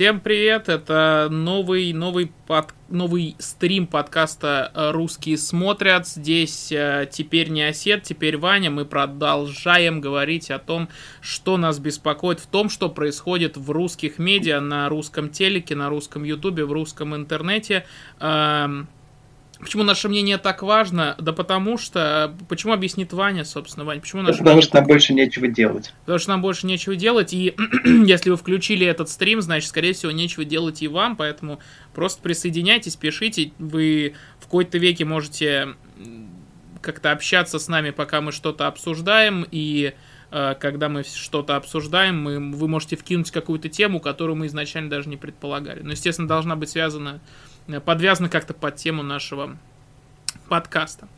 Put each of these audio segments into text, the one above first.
Всем привет! Это новый, новый, под, новый стрим подкаста э, «Русские смотрят». Здесь э, теперь не Осет, теперь Ваня. Мы продолжаем говорить о том, что нас беспокоит в том, что происходит в русских медиа, на русском телеке, на русском ютубе, в русском интернете. Эм, Почему наше мнение так важно? Да потому что... Почему объяснит Ваня, собственно, Ваня? Почему наше потому что нам больше нечего делать. Потому что нам больше нечего делать, и если вы включили этот стрим, значит, скорее всего, нечего делать и вам, поэтому просто присоединяйтесь, пишите. Вы в какой-то веке можете как-то общаться с нами, пока мы что-то обсуждаем, и э, когда мы что-то обсуждаем, мы, вы можете вкинуть какую-то тему, которую мы изначально даже не предполагали. Но, естественно, должна быть связана подвязано как-то под тему нашего подкаста.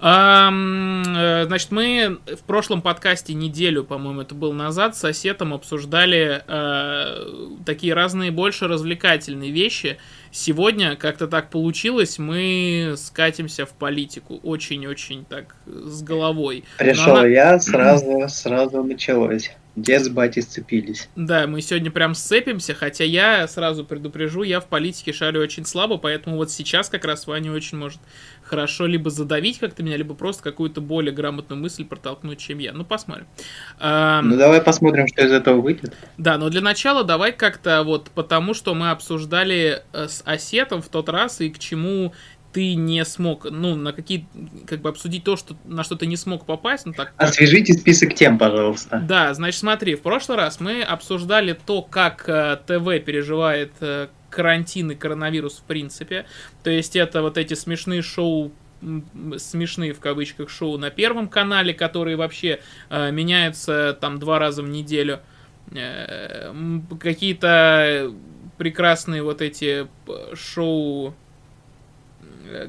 Э, значит, мы в прошлом подкасте неделю, по-моему, это был назад, с соседом обсуждали э, такие разные, больше развлекательные вещи. Сегодня как-то так получилось, мы скатимся в политику очень-очень так с головой. Пришел она... я, сразу, сразу началось. Дед с батей сцепились. Да, мы сегодня прям сцепимся, хотя я сразу предупрежу, я в политике шарю очень слабо, поэтому вот сейчас как раз Ваня очень может хорошо либо задавить как-то меня, либо просто какую-то более грамотную мысль протолкнуть, чем я. Ну, посмотрим. Ну, давай посмотрим, что из этого выйдет. Да, но для начала давай как-то вот потому, что мы обсуждали э, с Осетом в тот раз и к чему ты не смог, ну, на какие, как бы обсудить то, что, на что ты не смог попасть. Ну, так, Освежите список тем, пожалуйста. Да, значит, смотри, в прошлый раз мы обсуждали то, как э, ТВ переживает э, карантин и коронавирус в принципе. То есть это вот эти смешные шоу смешные в кавычках шоу на первом канале, которые вообще э, меняются там два раза в неделю. Э, какие-то прекрасные вот эти шоу Э,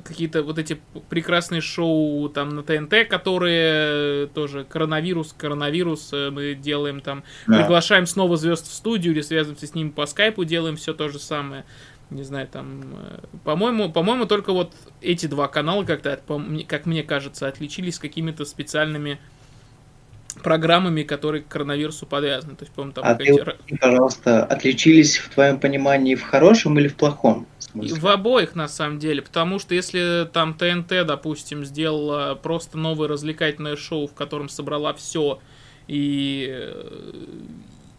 какие-то вот эти прекрасные шоу там на ТНТ, которые тоже коронавирус, коронавирус, э, мы делаем там, да. приглашаем снова звезд в студию или связываемся с ними по скайпу, делаем все то же самое. Не знаю, там, э, по-моему, по-моему, только вот эти два канала как-то, как мне кажется, отличились какими-то специальными программами, которые к коронавирусу подвязаны. То есть, по-моему, там а ты, пожалуйста, отличились в твоем понимании в хорошем или в плохом? В обоих, на самом деле, потому что если там ТНТ, допустим, сделала просто новое развлекательное шоу, в котором собрала все и,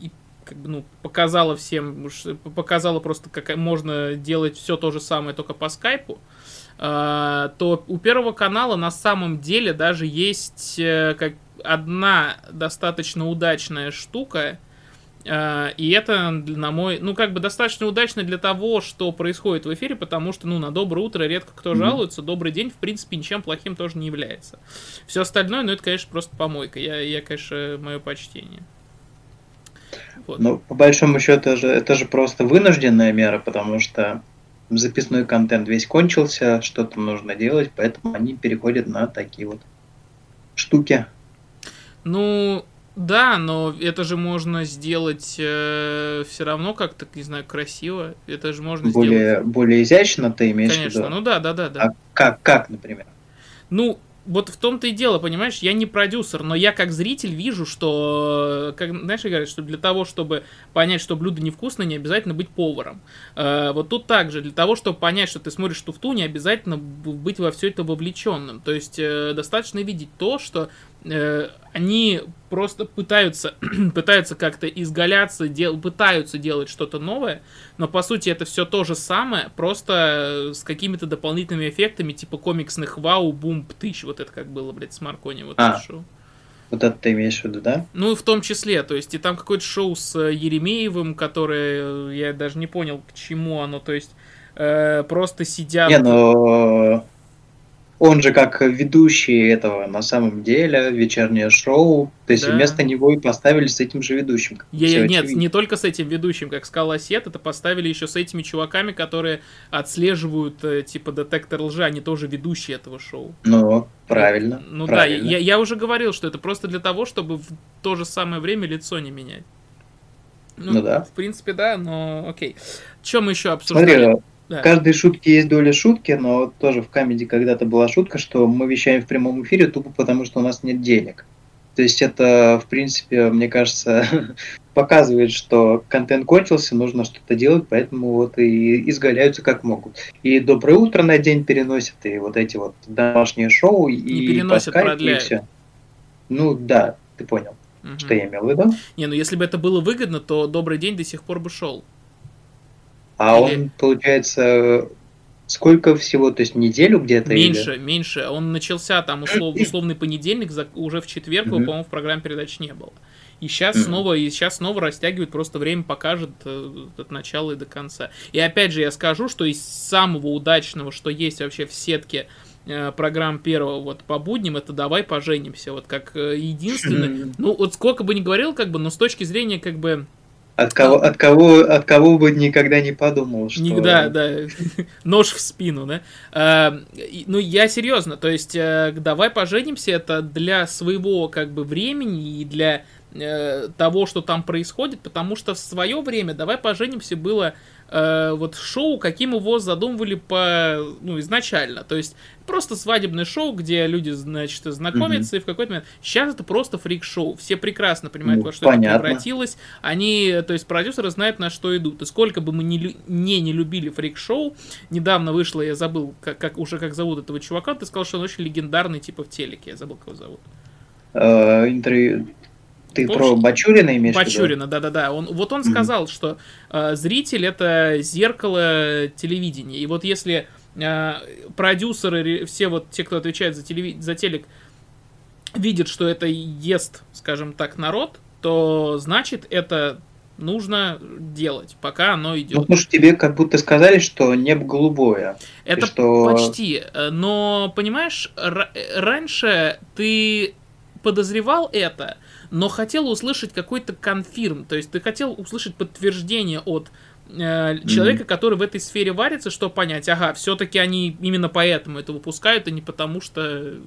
и как бы, ну, показала всем, показала просто, как можно делать все то же самое, только по скайпу, то у Первого канала на самом деле даже есть э, как одна достаточно удачная штука, а, и это, на мой, ну, как бы достаточно удачно для того, что происходит в эфире, потому что, ну, на доброе утро редко кто mm-hmm. жалуется, добрый день, в принципе, ничем плохим тоже не является. Все остальное, ну, это, конечно, просто помойка. Я, я конечно, мое почтение. Вот. Ну, по большому счету, это же, это же просто вынужденная мера, потому что записной контент весь кончился, что-то нужно делать, поэтому они переходят на такие вот штуки. Ну, да, но это же можно сделать э, все равно как-то, не знаю, красиво. Это же можно более, сделать. Более изящно ты имеешь Конечно, в виду? ну да, да, да, да. А как, как, например? Ну, вот в том-то и дело, понимаешь, я не продюсер, но я как зритель вижу, что, как, знаешь, говорят, что для того, чтобы понять, что блюдо невкусное, не обязательно быть поваром. Э, вот тут также, для того, чтобы понять, что ты смотришь туфту, не обязательно быть во все это вовлеченным. То есть э, достаточно видеть то, что э, они просто пытаются, пытаются как-то изгаляться, дел, пытаются делать что-то новое, но по сути это все то же самое, просто с какими-то дополнительными эффектами, типа комиксных вау, бум, птыщ, вот это как было, блядь, с Маркони, вот а, это шоу. Вот это ты имеешь в виду, да? Ну, в том числе, то есть, и там какое-то шоу с Еремеевым, которое, я даже не понял, к чему оно, то есть, э, просто сидят... Не, но он же как ведущий этого на самом деле, вечернее шоу, то есть да. вместо него и поставили с этим же ведущим. Я, нет, очевидно. не только с этим ведущим, как сказал Осет, это поставили еще с этими чуваками, которые отслеживают э, типа детектор лжи, они тоже ведущие этого шоу. Ну, правильно. Ну правильно. да, я, я уже говорил, что это просто для того, чтобы в то же самое время лицо не менять. Ну, ну да. В принципе, да, но окей. Чем мы еще обсуждали? Смотри, да. В каждой шутке есть доля шутки, но тоже в камеди когда-то была шутка, что мы вещаем в прямом эфире тупо потому, что у нас нет денег. То есть это, в принципе, мне кажется, показывает, что контент кончился, нужно что-то делать, поэтому вот и изгаляются как могут. И доброе утро на день переносят, и вот эти вот домашние шоу, Не и переносят, по скайпу, и все. Ну да, ты понял, Мгм. что я имел в виду. Не, ну если бы это было выгодно, то добрый день до сих пор бы шел. А Или- он, получается, сколько всего, то есть неделю где-то? или- Меньше, меньше. Он начался там услов- условный понедельник, за- уже в четверг его, Мгм. по-моему, в программе передач не было. И сейчас Мгм. снова, и сейчас снова растягивают, просто время покажет э, от начала и до конца. И опять же я скажу, что из самого удачного, что есть вообще в сетке э, программ первого вот по будням, это «Давай поженимся». Вот как э, единственный. Мгм. Ну, вот сколько бы ни говорил, как бы, но с точки зрения, как бы, От кого, от кого, от кого бы никогда не подумал, что... Никогда, да, нож в спину, да. А, ну, я серьезно, то есть, э, давай поженимся, это для своего, как бы, времени и для э, того, что там происходит, потому что в свое время «Давай поженимся» было э, вот шоу, каким его задумывали по, ну, изначально. То есть просто свадебное шоу, где люди, значит, знакомятся, и в какой-то момент... Сейчас это просто фрик-шоу. Все прекрасно понимают, Ну, во что это понятно. превратилось. Они, то есть продюсеры знают, на что идут. И сколько бы мы не, не, не любили фрик-шоу, недавно вышло, я забыл, как, как уже как зовут этого чувака, ты сказал, что он очень легендарный, типа в телеке. Я забыл, кого зовут. Э, интервью... Ты Помнишь? про Бачурина имеешь в виду? Бачурина, да-да-да. Он, вот он Мгм. сказал, что э, зритель это зеркало телевидения. И вот если э, продюсеры, все вот те, кто отвечает за, телеви- за телек, видят, что это ест, скажем так, народ, то значит это нужно делать, пока оно идет. Ну, потому что тебе как будто сказали, что небо голубое. Это что- почти. Но, понимаешь, э, раньше ты подозревал это, но хотел услышать какой-то конфирм. То есть ты хотел услышать подтверждение от э, человека, который в этой сфере варится, что понять, ага, все-таки они именно поэтому это выпускают, а не потому что э,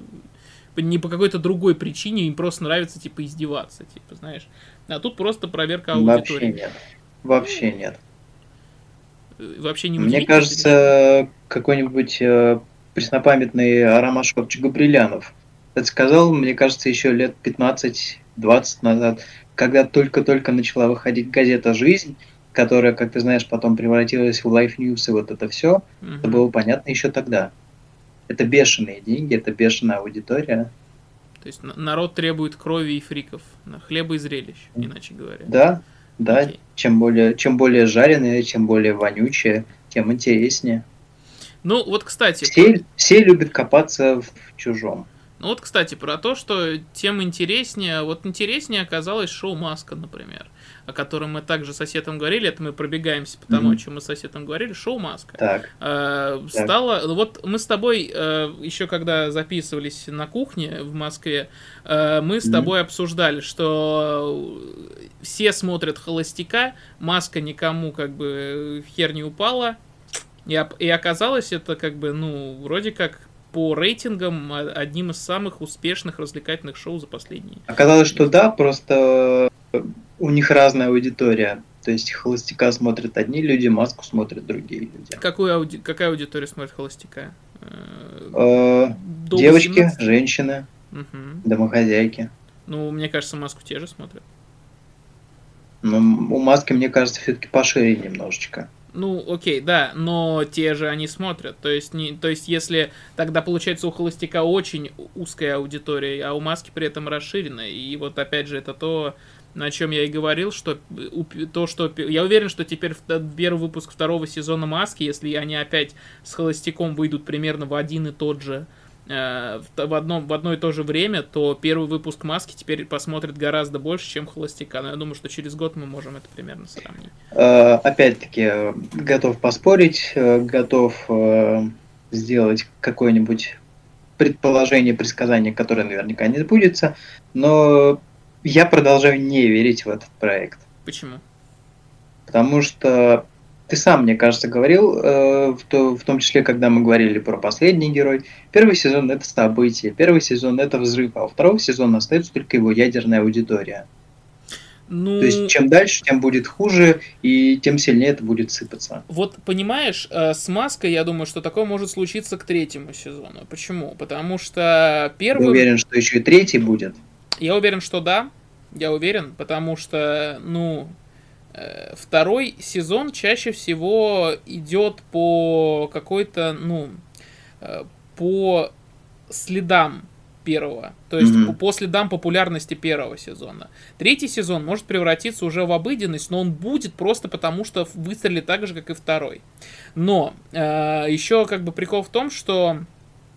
не по какой-то другой причине им просто нравится, типа, издеваться, типа, знаешь. А тут просто проверка Вообще аудитории. нет. Вообще нет. Э, Вообще не Мне кажется, какой-нибудь э, преснопамятный Арамашович Габрилянов это сказал, мне кажется, еще лет 15-20 назад, когда только-только начала выходить газета «Жизнь», которая, как ты знаешь, потом превратилась в Life News и вот это все, Мгм. это было понятно еще тогда. Это бешеные деньги, это бешеная аудитория. То есть на- народ требует крови и фриков, на хлеба и зрелищ, иначе говоря. Да, да, Окей. чем более, чем более жареные, чем более вонючие, тем интереснее. Ну вот, кстати, Все, все любят копаться в чужом. Ну вот, кстати, про то, что тем интереснее, вот интереснее оказалось шоу Маска, например, о котором мы также с соседом говорили, это мы пробегаемся по тому, Мгм. о чем мы с соседом говорили, шоу Маска. Так, Э, стало, ну вот мы с тобой э, еще когда записывались на кухне в Москве, э, мы с Мгм. тобой обсуждали, что все смотрят холостяка, маска никому как бы хер не упала, и, и оказалось это как бы, ну, вроде как по рейтингам а- одним из самых успешных развлекательных шоу за последние. оказалось, что да, просто у них разная аудитория. То есть холостяка смотрят одни люди, маску смотрят другие люди. Какую ауди- какая аудитория смотрит холостяка? Э, Э, Девочки, 18? женщины, домохозяйки. Ну, мне кажется, маску те же смотрят. Но у маски, мне кажется, все-таки пошире немножечко. Ну, окей, да, но те же они смотрят. То есть, не, то есть, если тогда получается у холостяка очень узкая аудитория, а у маски при этом расширенная. И вот опять же, это то, на чем я и говорил, что то, что я уверен, что теперь т- первый выпуск второго сезона маски, если они опять с холостяком выйдут примерно в один и тот же э, в, т- в одном в одно и то же время, то первый выпуск маски теперь посмотрит гораздо больше, чем холостяка. Но я думаю, что через год мы можем это примерно сравнить. Э, Опять-таки, э, готов поспорить, э, готов э, сделать какое-нибудь предположение, предсказание, которое наверняка не сбудется, но я продолжаю не верить в этот проект. Почему? Потому что ты сам, мне кажется, говорил, э, в, то- в том числе, когда мы говорили про последний герой, первый сезон это событие, первый сезон это взрыв, а у второго сезона остается только его ядерная аудитория. Ну, То есть чем дальше, тем будет хуже, и тем сильнее это будет сыпаться. вот понимаешь, э, с маской, я думаю, что такое может случиться к третьему сезону. Почему? Потому что Я первый... уверен, что еще и третий будет. Я уверен, что да. я уверен, потому что, ну, второй сезон чаще всего идет по какой-то, ну, э, по следам первого. То есть mm-hmm. по следам популярности первого сезона. Третий сезон может превратиться уже в обыденность, но он будет просто потому, что выстрелит так же, как и второй. Но э, еще как бы прикол в том, что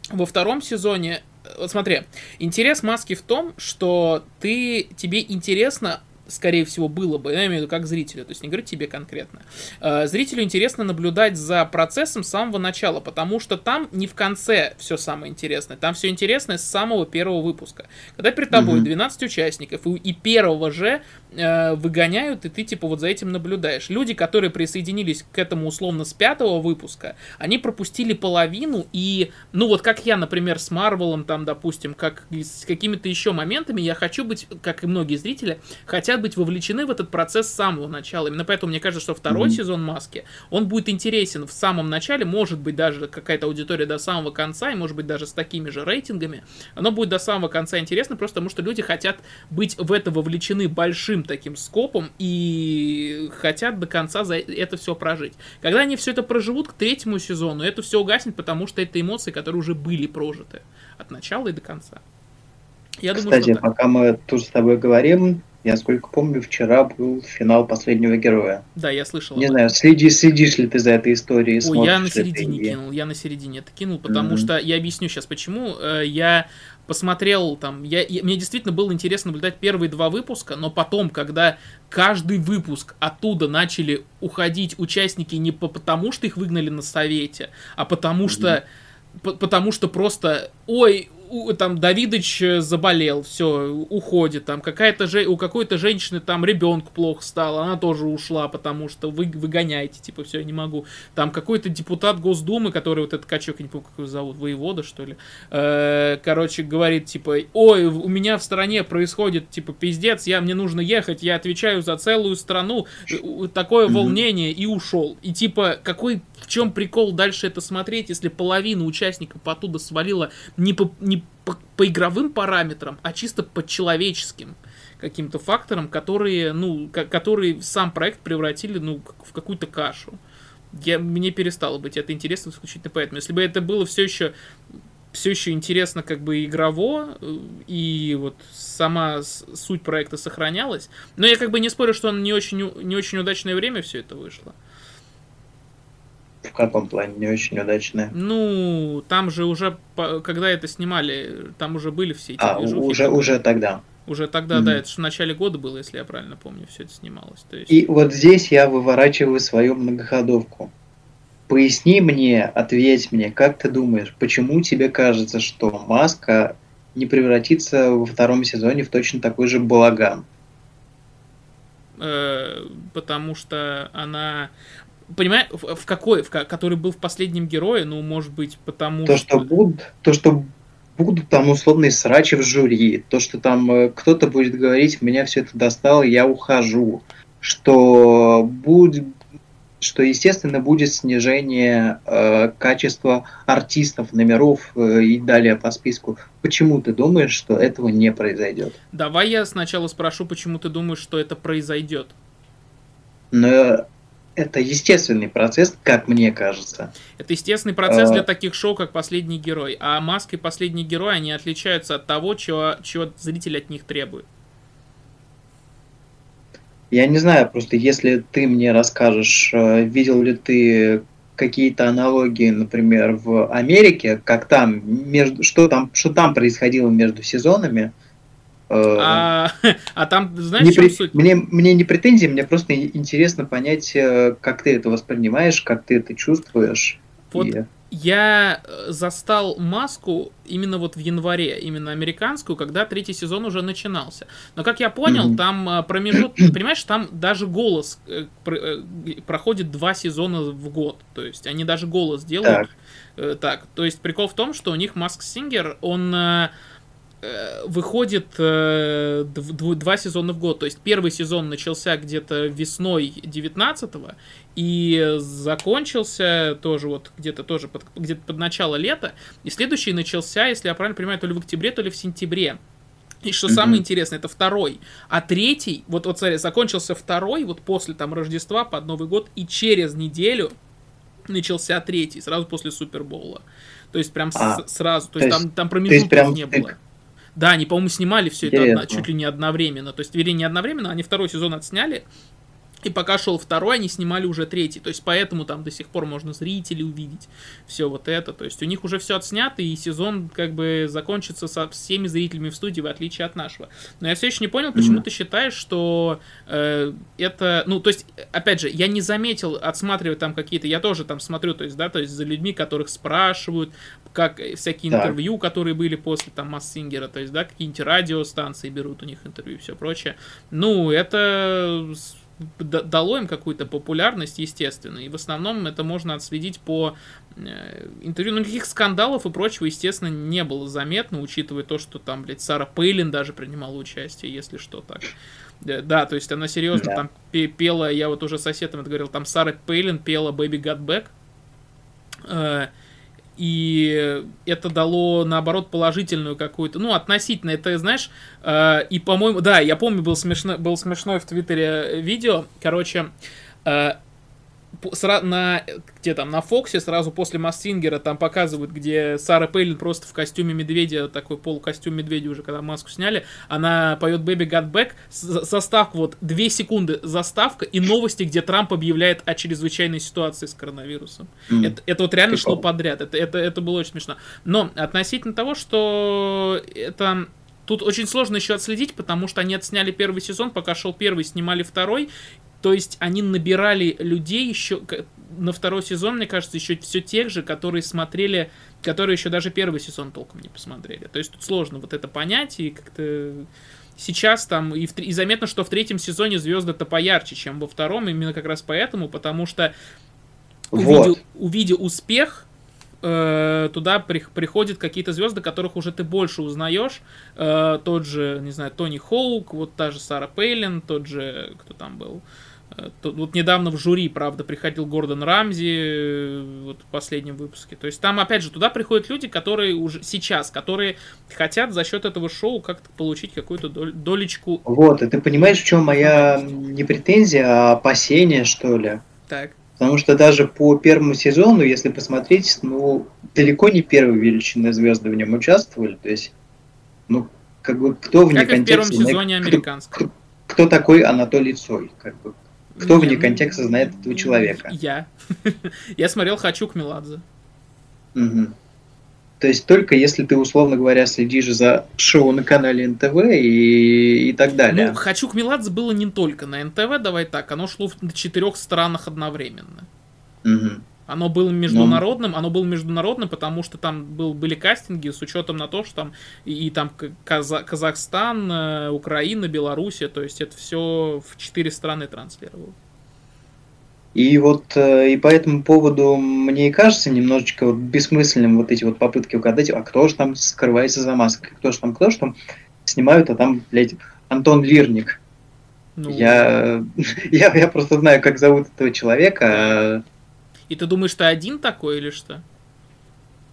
во втором сезоне вот смотри, интерес маски в том, что ты, тебе интересно скорее всего, было бы, я имею в виду как зрителю, то есть не говорю тебе конкретно. Э, зрителю интересно наблюдать за процессом с самого начала, потому что там не в конце все самое интересное, там все интересное с самого первого выпуска. Когда перед тобой 12 участников, и, и первого же э, выгоняют, и ты типа вот за этим наблюдаешь. Люди, которые присоединились к этому условно с пятого выпуска, они пропустили половину, и, ну вот как я, например, с Марвелом, там, допустим, как с какими-то еще моментами, я хочу быть, как и многие зрители, хотят хотят быть вовлечены в этот процесс с самого начала. Именно поэтому мне кажется, что второй mm-hmm. сезон Маски, он будет интересен в самом начале, может быть даже какая-то аудитория до самого конца, и может быть даже с такими же рейтингами. Оно будет до самого конца интересно, просто потому что люди хотят быть в это вовлечены большим таким скопом и хотят до конца за это все прожить. Когда они все это проживут к третьему сезону, это все угаснет, потому что это эмоции, которые уже были прожиты от начала и до конца. Я Кстати, думаю, пока мы тут с тобой говорим, я сколько помню, вчера был финал последнего героя. Да, я слышал. Не знаю, следи, следишь ли ты за этой историей? Ой, я на середине кинул, я на середине это кинул, потому mm-hmm. что я объясню сейчас почему. Э, я посмотрел там, я, я, мне действительно было интересно наблюдать первые два выпуска, но потом, когда каждый выпуск оттуда начали уходить участники не по, потому, что их выгнали на совете, а потому mm-hmm. что потому что просто, ой, у, там Давидыч э, заболел, все, уходит, там какая-то же, у какой-то женщины там ребенку плохо стало, она тоже ушла, потому что вы выгоняете, типа, все, я не могу. Там какой-то депутат Госдумы, который вот этот качок, я не помню, как его зовут, воевода, что ли, э, короче, говорит, типа, ой, у меня в стране происходит, типа, пиздец, я, мне нужно ехать, я отвечаю за целую страну, э, такое волнение, и ушел. И, типа, какой, в чем прикол дальше это смотреть, если половина участников оттуда свалила не по, не по, по игровым параметрам, а чисто по человеческим каким-то факторам, которые, ну, которые сам проект превратили, ну, в какую-то кашу. Я, мне перестало быть это интересно исключительно поэтому. Если бы это было все еще все еще интересно как бы игрово, э, и вот сама суть проекта сохранялась. Но я как бы не спорю, что он не очень, не очень удачное время все это вышло. В каком плане не очень удачная? Ну, там же уже, когда это снимали, там уже были все эти А, движухи. уже, уже тогда. Уже тогда, mm-hmm. да, это же в начале года было, если я правильно помню, все это снималось. То есть... И вот здесь я выворачиваю свою многоходовку. Поясни мне, ответь мне, как ты думаешь, почему тебе кажется, что Маска не превратится во втором сезоне в точно такой же балаган? Э, потому что она понимаешь, в, какой, в, который был в последнем герое, ну, может быть, потому то, что... что будут, то, что будут там условные срачи в жюри, то, что там э, кто-то будет говорить, меня все это достало, я ухожу, что будет что, естественно, будет снижение э, качества артистов, номеров э, и далее по списку. Почему ты думаешь, что этого не произойдет? Давай я сначала спрошу, почему ты думаешь, что это произойдет. Но это естественный процесс, как мне кажется. Это естественный процесс для а. таких шоу, как «Последний герой». А «Маска» и «Последний герой», они отличаются от того, чего, чего зритель от них требует. Я не знаю, просто если ты мне расскажешь, э, видел ли ты какие-то аналогии, например, в Америке, как там, между, что там, что там происходило между сезонами, а, а там, знаешь, не при... суть? Мне, мне не претензии, мне просто интересно понять, э, как ты это воспринимаешь, как ты это чувствуешь. Вот и... я э, застал маску именно вот в январе, именно американскую, когда третий сезон уже начинался. Но, как я понял, mm-hmm. там промежуток, понимаешь, там даже голос проходит два сезона в год. То есть они даже голос делают. Так, так то есть прикол в том, что у них Маск Сингер, он Э, выходит э, два сезона в год. То есть первый сезон начался где-то весной 19-го и закончился тоже вот где-то тоже под, где-то под начало лета. И следующий начался, если я правильно понимаю, то ли в октябре, то ли в сентябре И что mm-hmm. самое интересное, это второй. А третий, вот, вот смотри, закончился второй, вот после там Рождества, под Новый год, и через неделю начался третий, сразу после Супербоула. То есть прям а, с, сразу, то, то есть там, там промежутков прям не было. Да, они, по-моему, снимали все это одно, чуть ли не одновременно. То есть, вернее, не одновременно, они второй сезон отсняли, и пока шел второй, они снимали уже третий. То есть поэтому там до сих пор можно зрителей увидеть. Все вот это. То есть у них уже все отснято, и сезон как бы закончится со всеми зрителями в студии, в отличие от нашего. Но я все еще не понял, почему mm-hmm. ты считаешь, что э, это. Ну, то есть, опять же, я не заметил отсматривать там какие-то. Я тоже там смотрю, то есть, да, то есть за людьми, которых спрашивают, как всякие так. интервью, которые были после там Массингера, то есть, да, какие-нибудь радиостанции берут у них интервью и все прочее. Ну, это дало им какую-то популярность, естественно. И в основном это можно отследить по э, интервью. Ну, никаких скандалов и прочего, естественно, не было заметно, учитывая то, что там, блядь, Сара Пейлин даже принимала участие, если что так. Да, то есть она серьезно да. там пела, я вот уже соседом это говорил, там Сара Пейлин пела Baby Got Back. Э, и это дало, наоборот, положительную какую-то, ну, относительно, это, знаешь, э, и, по-моему, да, я помню, был смешно, был смешное в Твиттере видео, короче, э, на, где там, на Фоксе сразу после Массингера там показывают, где Сара Пейлин просто в костюме медведя, такой полукостюм медведя уже, когда маску сняли, она поет Baby Got Back, заставка вот, две секунды заставка и новости, где Трамп объявляет о чрезвычайной ситуации с коронавирусом. Mm. Это, это вот реально Прикол. шло подряд, это, это, это было очень смешно. Но относительно того, что это Тут очень сложно еще отследить, потому что они отсняли первый сезон, пока шел первый, снимали второй, то есть они набирали людей еще на второй сезон, мне кажется, еще все тех же, которые смотрели, которые еще даже первый сезон толком не посмотрели. То есть тут сложно вот это понять и как-то сейчас там и, в, и заметно, что в третьем сезоне звезды-то поярче, чем во втором, именно как раз поэтому, потому что увидя, вот. увидя успех, э, туда при, приходят какие-то звезды, которых уже ты больше узнаешь. Э, тот же, не знаю, Тони Хоук, вот та же Сара Пейлин, тот же, кто там был, Тут, вот недавно в жюри, правда, приходил Гордон Рамзи э, вот в последнем выпуске. То есть там, опять же, туда приходят люди, которые уже сейчас, которые хотят за счет этого шоу как-то получить какую-то дол- долечку. Вот, и ты понимаешь, в чем моя не претензия, а опасение, что ли? Так. Потому что даже по первому сезону, если посмотреть, ну, далеко не первые величины звезды в нем участвовали. То есть, ну, как бы кто вне как контекста... В первом сезоне американского. Кто, кто такой Анатолий Цой? Как бы, кто вне контекста знает этого человека? Я. Я смотрел «Хочу к Меладзе». Угу. То есть только если ты, условно говоря, следишь за шоу на канале НТВ и, и так далее. Ну, «Хочу к Меладзе» было не только на НТВ, давай так, оно шло в четырех странах одновременно. Угу. Оно было международным, Но... оно было международным, потому что там был, были кастинги с учетом на то, что там и, и там Каза Казахстан, э, Украина, Белоруссия, то есть это все в четыре страны транслировало. И вот э, и по этому поводу мне и кажется немножечко вот бессмысленным вот эти вот попытки угадать, а кто же там скрывается за маской, кто же там, кто же там снимают, а там, блядь, Антон Лирник. Ну... Я, я, я просто знаю, как зовут этого человека, а и ты думаешь, ты один такой или что?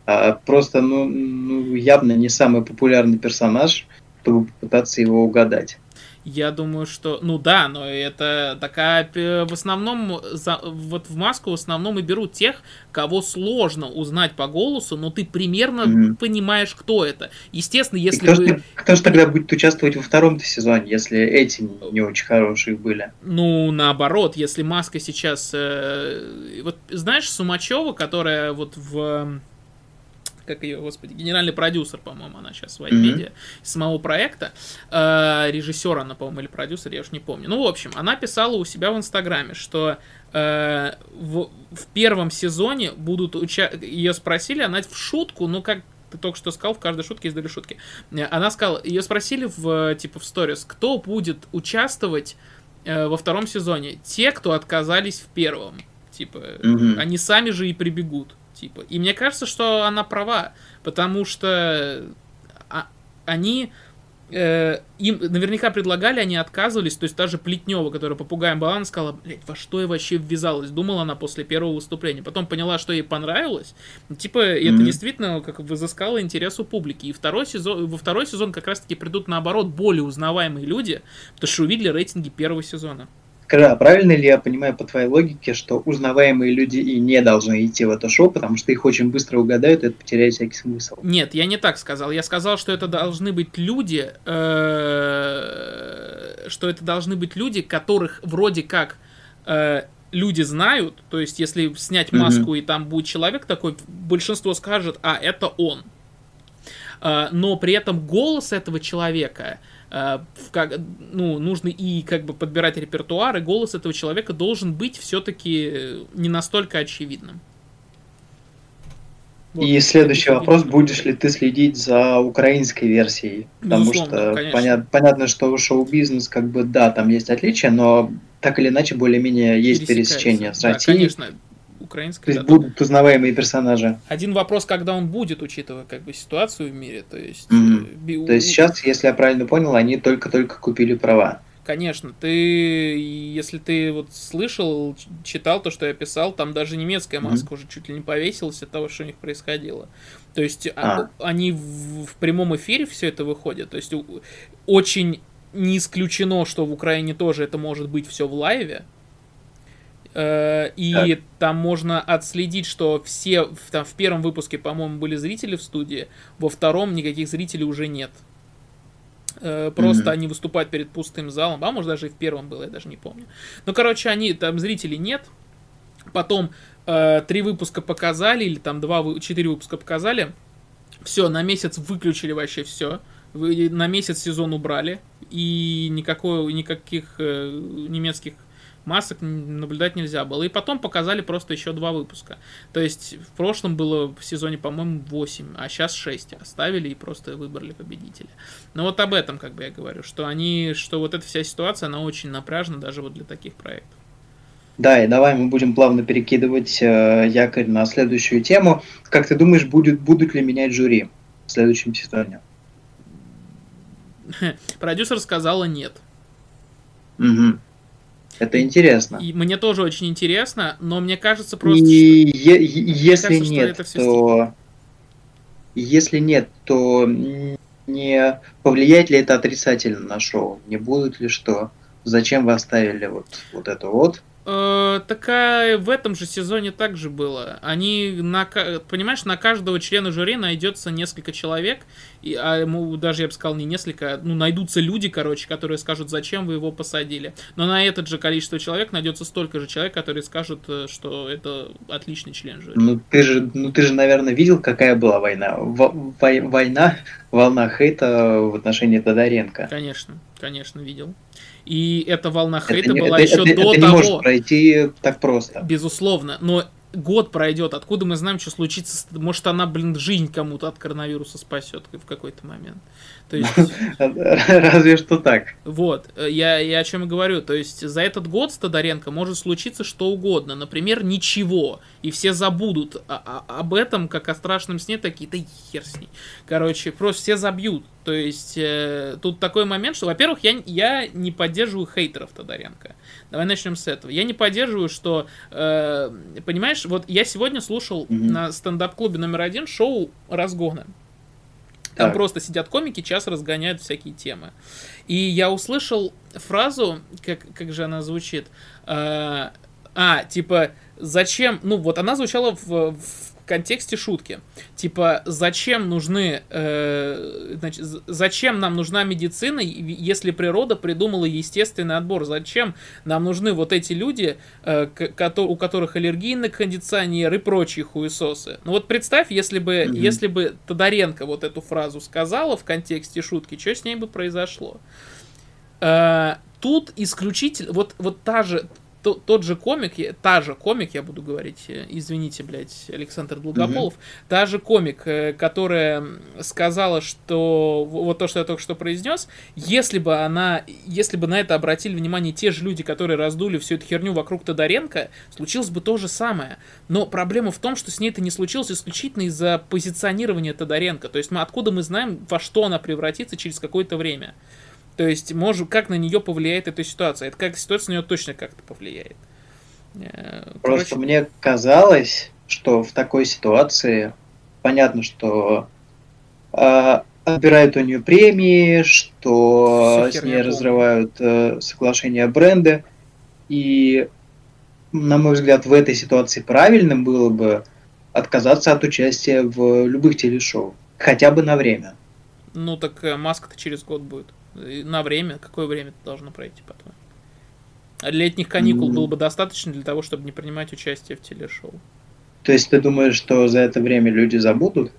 А, просто, ну, ну, явно не самый популярный персонаж, чтобы попытаться его угадать. Я думаю, что, ну да, но это такая, в основном, за, вот в маску в основном и берут тех, кого сложно узнать по голосу, но ты примерно mm-hmm. понимаешь, кто это. Естественно, если кто вы... Же, кто же тогда будет участвовать во втором сезоне, если эти не очень хорошие были? Ну, наоборот, если маска сейчас... Э, вот знаешь, Сумачева, которая вот в как ее, господи, генеральный продюсер, по-моему, она сейчас в mm-hmm. самого проекта, э, режиссер она, по-моему, или продюсер, я уж не помню. Ну, в общем, она писала у себя в Инстаграме, что э, в, в первом сезоне будут уча... ее спросили, она в шутку, ну, как ты только что сказал, в каждой шутке есть доля шутки. Она сказала, ее спросили в, типа, в сторис, кто будет участвовать э, во втором сезоне? Те, кто отказались в первом. Типа, mm-hmm. они сами же и прибегут типа. И мне кажется, что она права, потому что а, они э, им наверняка предлагали, они отказывались. То есть даже Плетнева, которая попугаем была, она сказала, блядь, во что я вообще ввязалась? Думала она после первого выступления. Потом поняла, что ей понравилось. Типа, mm-hmm. это действительно как взыскало интерес у публики. И второй сезон, во второй сезон как раз-таки придут, наоборот, более узнаваемые люди, потому что увидели рейтинги первого сезона. Скажи, а правильно ли я понимаю по твоей логике, что узнаваемые люди и не должны идти в это шоу, потому что их очень быстро угадают, и это потеряет всякий смысл? Нет, я не так сказал. Я сказал, что это должны быть люди, э, что это должны быть люди, которых вроде как э, люди знают. То есть, если снять маску и там будет человек такой, большинство скажет, а это он. Э, но при этом голос этого человека как, ну, нужно и как бы подбирать репертуар, и голос этого человека должен быть все-таки не настолько очевидным. Вот. И следующий вопрос, будешь ли ты следить за украинской версией? Потому Безусловно, что понят, понятно, что шоу-бизнес, как бы, да, там есть отличия, но так или иначе, более-менее есть пересечение с Россией. Да, конечно, украинской. То есть да, будут узнаваемые персонажи. Один вопрос, когда он будет, учитывая как бы ситуацию в мире, то есть. Mm-hmm. То есть сейчас, если я правильно понял, они только-только купили права. Конечно, ты, если ты вот слышал, читал то, что я писал, там даже немецкая маска mm-hmm. уже чуть ли не повесилась от того, что у них происходило. То есть а. они в, в прямом эфире все это выходят. То есть очень не исключено, что в Украине тоже это может быть все в лайве. Э, и так. там можно отследить, что все там, в первом выпуске, по-моему, были зрители в студии, во втором никаких зрителей уже нет. Э, просто mm-hmm. они выступают перед пустым залом, а может даже и в первом было, я даже не помню. Ну, короче, они там зрителей нет. Потом э, три выпуска показали, или там два, четыре выпуска показали. Все, на месяц выключили вообще все. Вы на месяц сезон убрали. И никакой, никаких э, немецких масок наблюдать нельзя было. И потом показали просто еще два выпуска. То есть в прошлом было в сезоне, по-моему, 8, а сейчас 6 оставили и просто выбрали победителя. Но вот об этом как бы я говорю, что они, что вот эта вся ситуация, она очень напряжена даже вот для таких проектов. Да, и давай мы будем плавно перекидывать э, якорь на следующую тему. Как ты думаешь, будет, будут ли менять жюри в следующем сезоне? Продюсер сказала нет. Угу. Это интересно. И мне тоже очень интересно, но мне кажется просто, и что... Е- если кажется, нет, что то... Если нет, то не повлияет ли это отрицательно на шоу? Не будут ли что? Зачем вы оставили вот, вот это вот? Э, такая в этом же сезоне также было. Они на, понимаешь, на каждого члена жюри найдется несколько человек, и, а ему даже я бы сказал не несколько, ну найдутся люди, короче, которые скажут, зачем вы его посадили. Но на это же количество человек найдется столько же человек, которые скажут, э, что это отличный член жюри. Ну ты же, ну ты же, наверное, видел, какая была война. В, война, волна хейта в отношении Тодоренко. Конечно, конечно, видел. И эта волна хейта это, была это, еще это, до это того. Не может пройти так просто. Безусловно. Но год пройдет, откуда мы знаем, что случится? Может, она, блин, жизнь кому-то от коронавируса спасет в какой-то момент. То есть... Разве что так. Вот, я, я о чем и говорю. То есть за этот год с Тодоренко может случиться что угодно. Например, ничего. И все забудут о, о, об этом, как о страшном сне, такие, да хер с ней. Короче, просто все забьют. То есть э, тут такой момент, что, во-первых, я, я не поддерживаю хейтеров Тодоренко. Давай начнем с этого. Я не поддерживаю, что, э, понимаешь, вот я сегодня слушал mm-hmm. на стендап-клубе номер один шоу «Разгоны». Там так. просто сидят комики, час разгоняют всякие темы. И я услышал фразу, как, как же она звучит, э, а, типа, зачем, ну вот она звучала в, в контексте шутки. Типа, зачем нужны, э, значит, зачем нам нужна медицина, если природа придумала естественный отбор? Зачем нам нужны вот эти люди, э, у которых аллергии на кондиционер и прочие хуесосы? Ну вот представь, если бы, mm-hmm. если бы Тодоренко вот эту фразу сказала в контексте шутки, что с ней бы произошло? Э, тут исключительно, вот, вот та же, то, тот же комик, та же комик, я буду говорить, э, извините, блядь, Александр Долгополов, угу. та же комик, э, которая сказала, что вот то, что я только что произнес, если бы она, если бы на это обратили внимание те же люди, которые раздули всю эту херню вокруг Тодоренко, случилось бы то же самое. Но проблема в том, что с ней это не случилось исключительно из-за позиционирования Тодоренко. То есть мы откуда мы знаем, во что она превратится через какое-то время. То есть, может, как на нее повлияет эта ситуация? Это как ситуация на нее точно как-то повлияет. Э, Просто Короче... мне казалось, что в такой ситуации понятно, что э, отбирают у нее премии, что с ней разрывают э, соглашения бренды. И, на мой взгляд, в этой ситуации правильным было бы отказаться от участия в любых телешоу. Хотя бы на время. Ну так э, маска-то через год будет. На время? Какое время это должно пройти потом? Летних каникул mm. было бы достаточно для того, чтобы не принимать участие в телешоу. То есть ты думаешь, что за это время люди забудут?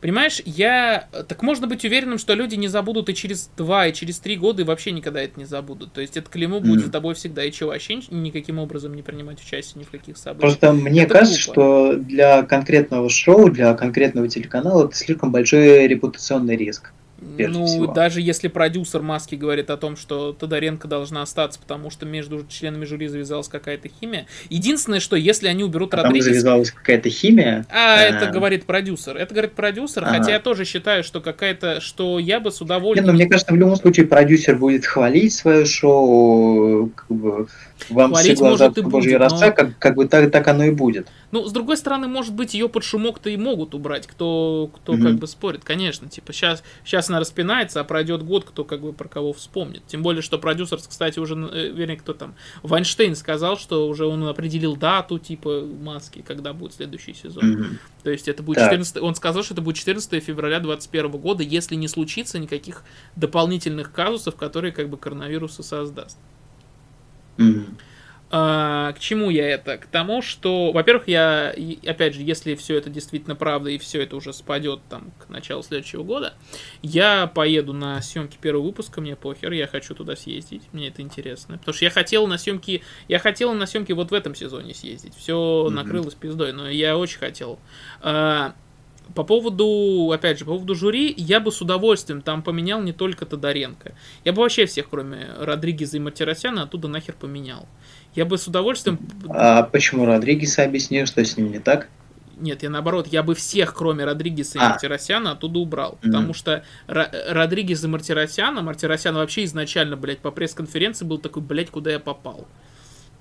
Понимаешь, я... Так можно быть уверенным, что люди не забудут и через два, и через три года, и вообще никогда это не забудут. То есть это клеймо mm. будет с тобой всегда, и чего вообще никаким образом не принимать участие ни в каких событиях. Просто мне это кажется, глупо. что для конкретного шоу, для конкретного телеканала это слишком большой репутационный риск. Ну, всего. даже если продюсер Маски говорит о том, что Тодоренко должна остаться, потому что между членами жюри завязалась какая-то химия. Единственное, что если они уберут а Родригес... Там завязалась какая-то химия? А, а, это говорит продюсер. Это говорит продюсер, ага. хотя я тоже считаю, что какая-то... Что я бы с удовольствием... Нет, но мне кажется, в любом случае продюсер будет хвалить свое шоу, как бы вам Хвалить все глаза может и будет, роса, но... как, как бы так, так оно и будет. Ну, с другой стороны, может быть, ее под шумок-то и могут убрать, кто, кто mm-hmm. как бы спорит, конечно. Типа, сейчас, сейчас она распинается, а пройдет год, кто как бы про кого вспомнит. Тем более, что продюсер, кстати, уже, э, вернее, кто там, Вайнштейн сказал, что уже он определил дату, типа, маски, когда будет следующий сезон. Mm-hmm. То есть это будет 14... Он сказал, что это будет 14 февраля 2021 года, если не случится никаких дополнительных казусов, которые как бы коронавируса создаст. Mm-hmm. А, к чему я это? К тому, что, во-первых, я, опять же, если все это действительно правда и все это уже спадет там к началу следующего года, я поеду на съемки первого выпуска, мне похер, я хочу туда съездить, мне это интересно. Потому что я хотел на съемки, я хотел на съемки вот в этом сезоне съездить. Все mm-hmm. накрылось пиздой, но я очень хотел. А, по поводу, опять же, по поводу жюри, я бы с удовольствием там поменял не только Тодоренко. Я бы вообще всех, кроме Родригеза и Мартиросяна, оттуда нахер поменял. Я бы с удовольствием... А почему Родригеса объяснил, что с ним не так? Нет, я наоборот, я бы всех, кроме Родригеса и а. Мартиросяна, оттуда убрал. Mm-hmm. Потому что Р- Родригес и Мартиросяна, Мартиросян вообще изначально, блядь, по пресс-конференции был такой, блядь, куда я попал.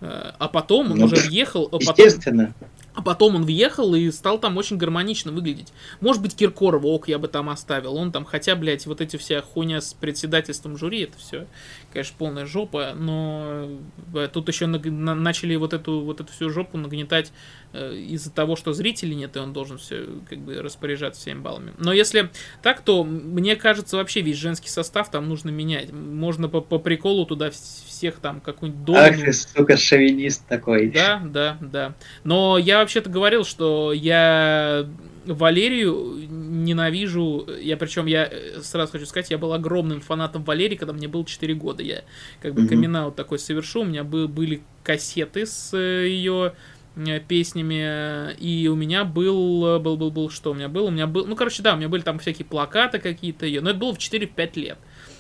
Э, а потом он ну, уже въехал... А естественно. Потом, а потом он въехал и стал там очень гармонично выглядеть. Может быть, Киркорова ок я бы там оставил. Он там, хотя, блядь, вот эти вся хуйня с председательством жюри, это все, конечно, полная жопа, но э, тут еще на, на, начали вот эту, вот эту всю жопу нагнетать э, из-за того, что зрителей нет, и он должен все как бы распоряжаться всеми баллами. Но если так, то мне кажется, вообще весь женский состав там нужно менять. Можно по, по приколу туда всех там какую-нибудь долю... Ах ты, сука, шовинист такой. Да, да, да. Но я вообще-то говорил, что я Валерию ненавижу. Я причем, я э, сразу хочу сказать, я был огромным фанатом Валерии, когда мне было 4 года. Я как бы mm-hmm. камин такой совершил. У меня был, были кассеты с э, ее э, песнями, и у меня был, был, был, был, что у меня был? У меня был, ну, короче, да, у меня были там всякие плакаты какие-то ее, но это было в 4-5 лет.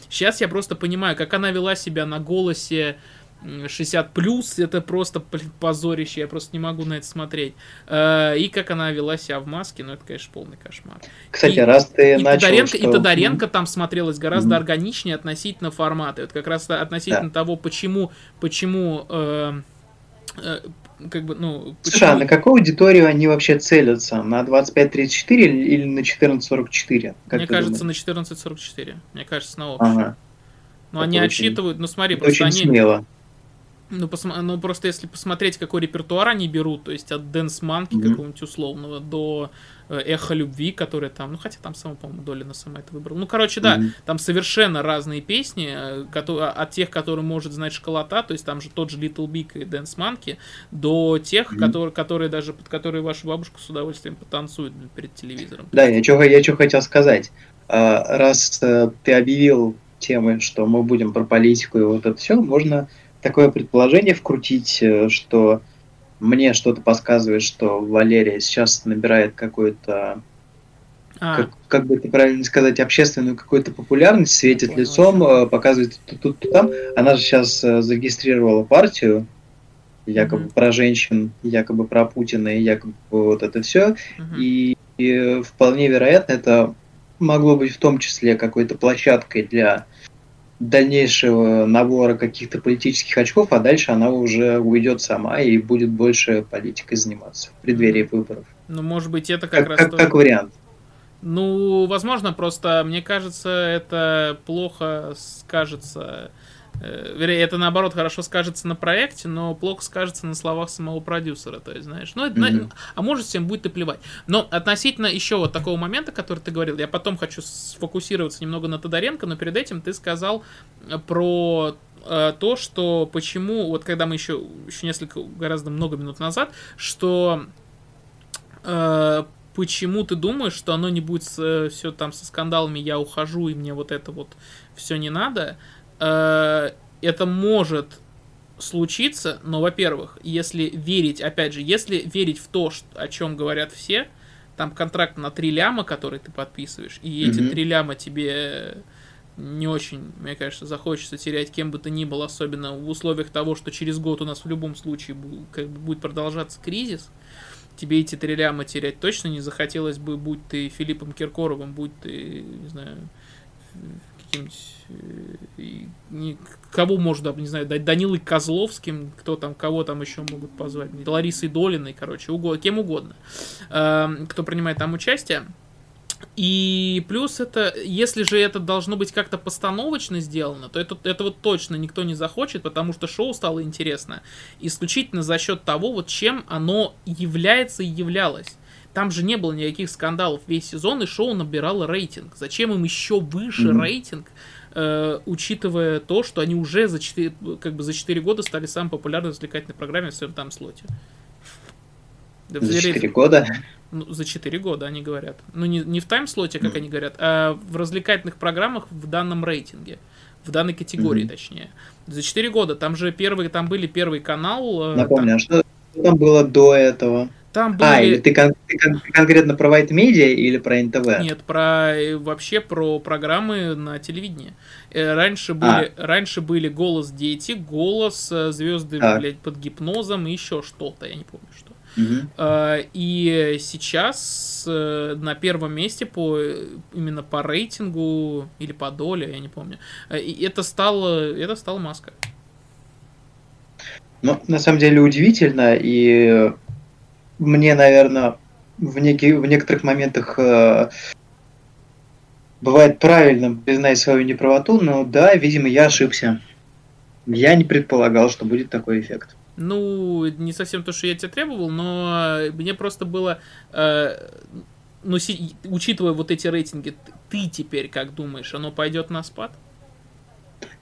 Сейчас я просто понимаю, как она вела себя на голосе 60 плюс, это просто, блин, позорище, я просто не могу на это смотреть. Э, и как она вела себя в маске, ну это, конечно, полный кошмар. Кстати, и, раз ты и начал, Тодоренко, что... И Тодоренко там смотрелась гораздо mm-hmm. органичнее относительно формата. Вот как раз относительно да. того, почему, почему э, э, как бы, ну... Почему... Слушай, а на какую аудиторию они вообще целятся? На 25-34 или на 14-44? Мне кажется, думаешь? на 14-44. Мне кажется, на общем. Ага. Но это они очень, отсчитывают, ну смотри, просто очень они... смело. Ну, посма... ну, просто если посмотреть, какой репертуар они берут, то есть от Dance Monkey mm-hmm. какого-нибудь условного до э, Эхо любви, который там, ну, хотя там сама, по-моему, Долина сама это выбрал. Ну, короче, да, mm-hmm. там совершенно разные песни, э, которые, от тех, которые может знать школота, то есть там же тот же Little Big и Dance Monkey, до тех, mm-hmm. которые, которые даже, под которые ваша бабушка с удовольствием потанцует перед телевизором. Да, я что я чё хотел сказать. А, раз э, ты объявил темы, что мы будем про политику и вот это все, можно такое предположение вкрутить, э, что мне что-то подсказывает, что Валерия сейчас набирает какой-то а. как, как бы это правильно сказать, общественную какую-то популярность, светит Понял. лицом, э, показывает тут, тут, тут, там. Она же сейчас э, зарегистрировала партию, якобы mm-hmm. про женщин, якобы про Путина и якобы вот это все. Mm-hmm. И, и вполне вероятно, это могло быть в том числе какой-то площадкой для дальнейшего набора каких-то политических очков, а дальше она уже уйдет сама и будет больше политикой заниматься в преддверии выборов. Ну, может быть, это как, как раз... Как, тоже... как вариант. Ну, возможно, просто мне кажется, это плохо скажется. Э, вернее, это наоборот хорошо скажется на проекте, но плохо скажется на словах самого продюсера, то есть, знаешь. Ну, mm-hmm. а может, всем будет и плевать. Но относительно еще вот такого момента, который ты говорил, я потом хочу сфокусироваться немного на Тодоренко, но перед этим ты сказал э, про э, то, что почему, вот когда мы еще, еще несколько, гораздо много минут назад, что э, почему ты думаешь, что оно не будет э, все там со скандалами, я ухожу, и мне вот это вот все не надо. Э, это может случиться, но, во-первых, если верить, опять же, если верить в то, что, о чем говорят все, там контракт на три ляма, который ты подписываешь, и эти три ляма тебе не очень, мне кажется, захочется терять кем бы то ни было, особенно в условиях того, что через год у нас в любом случае как бы будет продолжаться кризис, тебе эти три ляма терять точно не захотелось бы, будь ты Филиппом Киркоровым, будь ты, не знаю, каким-нибудь... Э, кого можно, не знаю, Данилой Козловским, кто там, кого там еще могут позвать, Ларисой Долиной, короче, угодно, кем угодно, эм, кто принимает там участие. И плюс это, если же это должно быть как-то постановочно сделано, то это, это вот точно никто не захочет, потому что шоу стало интересно исключительно за счет того, вот чем оно является и являлось. Там же не было никаких скандалов весь сезон, и шоу набирало рейтинг. Зачем им еще выше mm-hmm. рейтинг, э, учитывая то, что они уже за 4, как бы за 4 года стали самой популярной развлекательной программой в своем там слоте? За 4 года? Ну, за 4 года, они говорят. Ну, не, не в тайм-слоте, как mm. они говорят, а в развлекательных программах в данном рейтинге. В данной категории, mm-hmm. точнее. За 4 года. Там же первый, там были первый канал. Э, Напомню, там... а что там было до этого? Там были... А, или ты, кон- ты кон- конкретно про White Media или про НТВ? Нет, про э, вообще про программы на телевидении. Э, раньше были, а. раньше были голос дети, голос звезды, а. блядь, под гипнозом и еще что-то, я не помню что. Угу. И сейчас э, на первом месте по именно по рейтингу или по доле, я не помню. Э, и это стало, это стала маска. Ну, на самом деле удивительно, и мне, наверное, в, неки, в некоторых моментах э, бывает правильным признать свою неправоту, но да, видимо, я ошибся. Я не предполагал, что будет такой эффект. Ну, не совсем то, что я тебя требовал, но мне просто было... Э, ну, си, учитывая вот эти рейтинги, ты теперь как думаешь, оно пойдет на спад?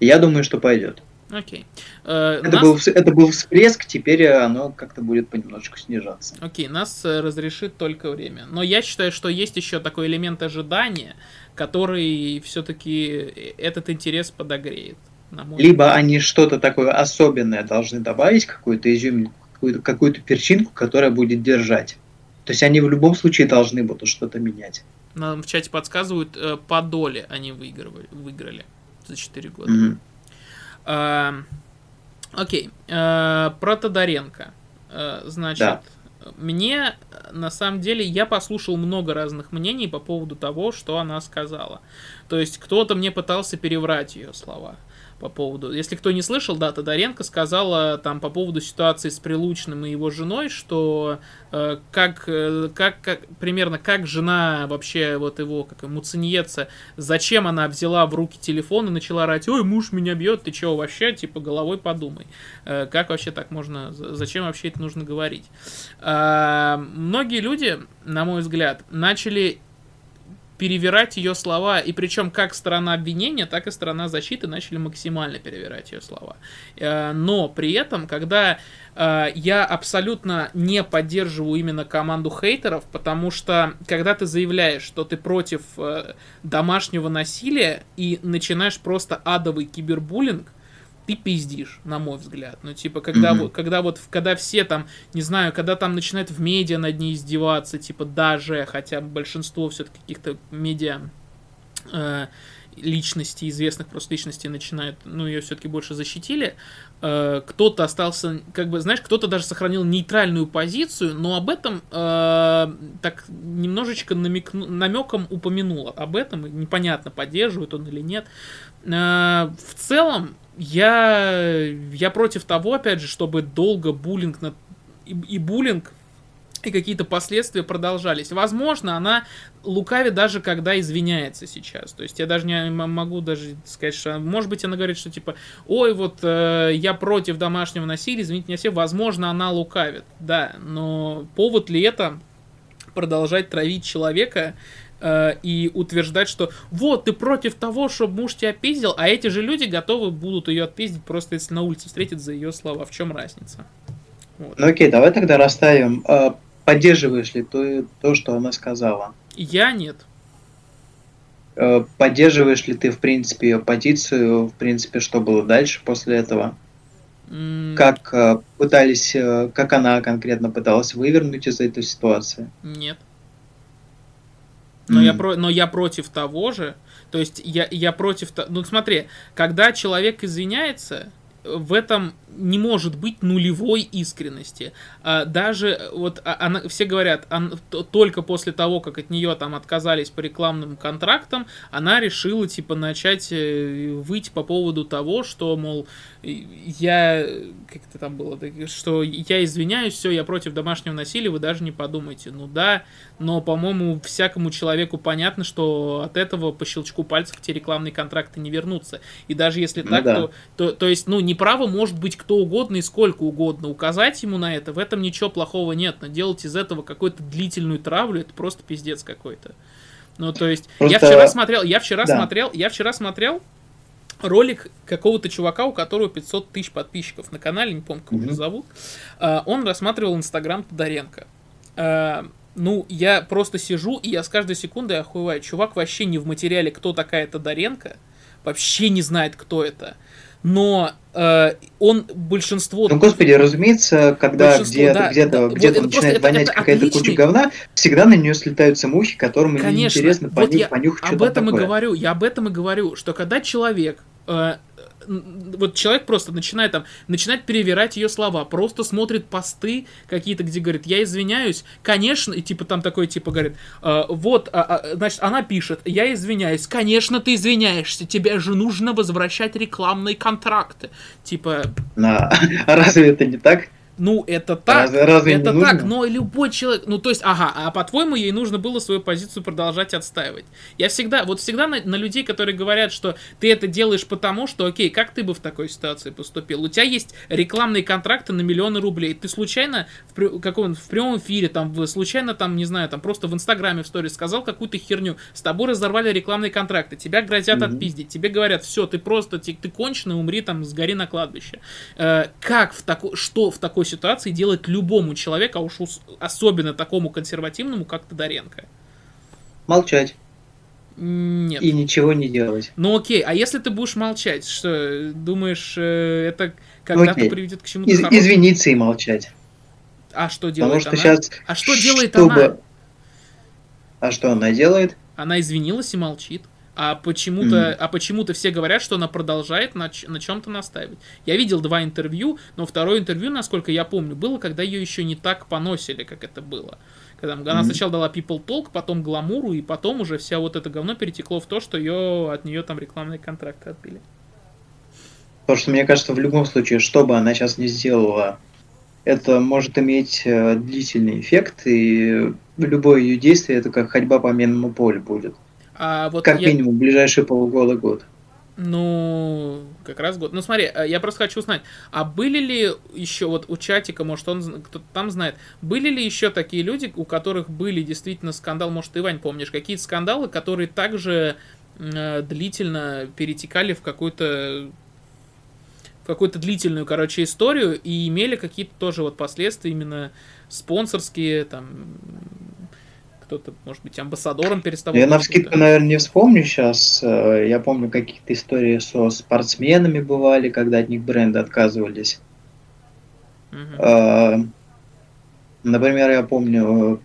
Я думаю, что пойдет. Окей. Э, это, нас... был, это был всплеск, теперь оно как-то будет понемножку снижаться. Окей, нас э, разрешит только время. Но я считаю, что есть еще такой элемент ожидания, который все-таки этот интерес подогреет. Либо они что-то такое особенное должны добавить, какую-то изюминку, какую-то, какую-то перчинку, которая будет держать. То есть они в любом случае должны будут что-то менять. Нам в чате подсказывают, э, по доле они выигрывали, выиграли за 4 года. Mm-hmm. А, окей. А, про Тодоренко. А, значит, да. мне, на самом деле, я послушал много разных мнений по поводу того, что она сказала. То есть кто-то мне пытался переврать ее слова по поводу... Если кто не слышал, да, Тодоренко сказала там по поводу ситуации с Прилучным и его женой, что э, как, э, как, как, примерно как жена вообще вот его, как Муциньеца, зачем она взяла в руки телефон и начала орать, ой, муж меня бьет, ты чего вообще, типа, головой подумай. Э, как вообще так можно, зачем вообще это нужно говорить? Э, многие люди, на мой взгляд, начали перевирать ее слова, и причем как сторона обвинения, так и сторона защиты начали максимально перевирать ее слова. Э, но при этом, когда э, я абсолютно не поддерживаю именно команду хейтеров, потому что когда ты заявляешь, что ты против э, домашнего насилия и начинаешь просто адовый кибербуллинг, ты пиздишь, на мой взгляд. Ну, типа, когда, mm-hmm. вот, когда вот, когда все там, не знаю, когда там начинают в медиа над ней издеваться, типа, даже, хотя большинство все-таки каких-то медиа э, личностей, известных просто личностей начинают, ну, ее все-таки больше защитили. Э, кто-то остался, как бы, знаешь, кто-то даже сохранил нейтральную позицию, но об этом э, так немножечко намек, намеком упомянул об этом, непонятно, поддерживает он или нет. Э, в целом, я, я против того, опять же, чтобы долго буллинг над, и, и буллинг и какие-то последствия продолжались. Возможно, она лукавит даже когда извиняется сейчас. То есть я даже не могу даже сказать, что... Может быть, она говорит, что типа, ой, вот э, я против домашнего насилия, извините меня все. Возможно, она лукавит, да. Но повод ли это продолжать травить человека, Э, и утверждать, что вот, ты против того, чтобы муж тебя пиздил, а эти же люди готовы будут ее отпиздить просто если на улице встретят за ее слова. В чем разница? Вот. Ну окей, давай тогда расставим. А, поддерживаешь ли то, то, что она сказала? Я нет. Э, поддерживаешь ли ты, в принципе, ее позицию, в принципе, что было дальше после этого? Mm. Как э, пытались, как она конкретно пыталась вывернуть из этой ситуации? Нет. Но, mm. я, про, но я против того же. То есть я, я против... Ну смотри, когда человек извиняется, в этом не может быть нулевой искренности. А, даже вот а, она, все говорят, она, только после того, как от нее там отказались по рекламным контрактам, она решила типа начать э, выйти по поводу того, что, мол, я, как это там было, что я извиняюсь, все, я против домашнего насилия, вы даже не подумайте. Ну да, но, по-моему, всякому человеку понятно, что от этого по щелчку пальцев те рекламные контракты не вернутся. И даже если ну, так, да. то, то, то есть, ну, неправо может быть кто угодно и сколько угодно. Указать ему на это, в этом ничего плохого нет. Но делать из этого какую-то длительную травлю, это просто пиздец какой-то. Ну, то есть, просто... я вчера смотрел, я вчера да. смотрел, я вчера смотрел ролик какого-то чувака, у которого 500 тысяч подписчиков на канале, не помню, как mm-hmm. его зовут. Uh, он рассматривал Инстаграм Тодоренко. Uh, ну, я просто сижу, и я с каждой секундой охуеваю. Чувак вообще не в материале, кто такая Тодоренко. Вообще не знает, кто это но он большинство... Ну, господи, разумеется, когда где-то да, где да, где-то вот начинает вонять какая-то отличный... куча говна, всегда на нее слетаются мухи, которым Конечно, интересно вот понюх, понюхать, об этом такое. и говорю, я об этом и говорю, что когда человек э, вот человек просто начинает там, начинает перевирать ее слова, просто смотрит посты какие-то, где говорит, я извиняюсь, конечно, и типа там такой, типа говорит, э, вот, а, а, значит, она пишет, я извиняюсь, конечно, ты извиняешься, тебе же нужно возвращать рекламные контракты, типа... На, разве это не так? Ну, это так. Разве, разве это так, нужно? но любой человек. Ну, то есть, ага, а по-твоему, ей нужно было свою позицию продолжать отстаивать. Я всегда, вот всегда на, на людей, которые говорят, что ты это делаешь потому, что, окей, как ты бы в такой ситуации поступил? У тебя есть рекламные контракты на миллионы рублей. Ты случайно в, каком, в прямом эфире, там, случайно, там, не знаю, там, просто в Инстаграме в сторис сказал какую-то херню, с тобой разорвали рекламные контракты, тебя грозят mm-hmm. отпиздить, тебе говорят, все, ты просто, ты, ты конченый, умри там, сгори на кладбище. Э, как в такой, что в такой ситуации делать любому человеку, а уж особенно такому консервативному, как Тодоренко? Молчать. Нет. И ничего не делать. Ну окей, а если ты будешь молчать, что думаешь, э, это когда-то окей. приведет к чему-то Из- хорошему? Извиниться и молчать. А что делает Потому что она? Сейчас, а что делает чтобы... она? А что она делает? Она извинилась и молчит. А почему-то, mm. а почему-то все говорят, что она продолжает на, на чем-то настаивать. Я видел два интервью, но второе интервью, насколько я помню, было, когда ее еще не так поносили, как это было. Когда mm-hmm. она сначала дала People Talk, потом гламуру, и потом уже вся вот это говно перетекло в то, что ее от нее там рекламные контракты отбили. Потому что мне кажется, в любом случае, что бы она сейчас не сделала, это может иметь э, длительный эффект, и любое ее действие это как ходьба по минному полю будет. А вот как я... минимум, ближайшие полгода-год. Ну, как раз год. Ну, смотри, э, я просто хочу узнать, а были ли еще, вот у чатика, может, он кто-то там знает, были ли еще такие люди, у которых были действительно скандалы, может, ты, Вань, помнишь, какие-то скандалы, которые также э, длительно перетекали в какую-то в какую-то длительную, короче, историю и имели какие-то тоже вот последствия именно спонсорские, там, кто-то, может быть, амбассадором переставал. Я на вскидку, наверное, не вспомню сейчас. Э, я помню, какие-то истории со спортсменами бывали, когда от них бренды отказывались. Угу. Например, я помню,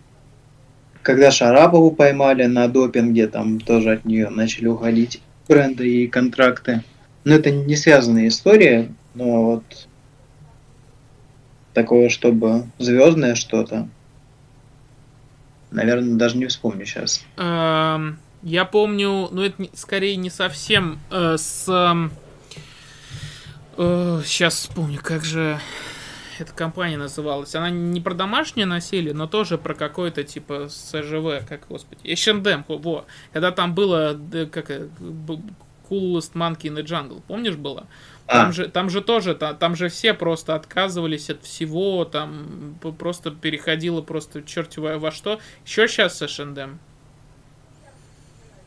когда Шарапову поймали на допинге, там тоже от нее начали уходить бренды и контракты. Но это не связанная история, но вот такое, чтобы звездное что-то, наверное, даже не вспомню сейчас. Я помню, ну это скорее не совсем э, с... Э, сейчас вспомню, как же эта компания называлась. Она не про домашнее насилие, но тоже про какое-то типа СЖВ, как, господи, H&M, во. Когда там было, как, э, Coolest Monkey in the Jungle, помнишь было? Там, а. же, там же тоже, там, там же все просто отказывались от всего, там просто переходило просто черти во, во что. Еще сейчас с H&M.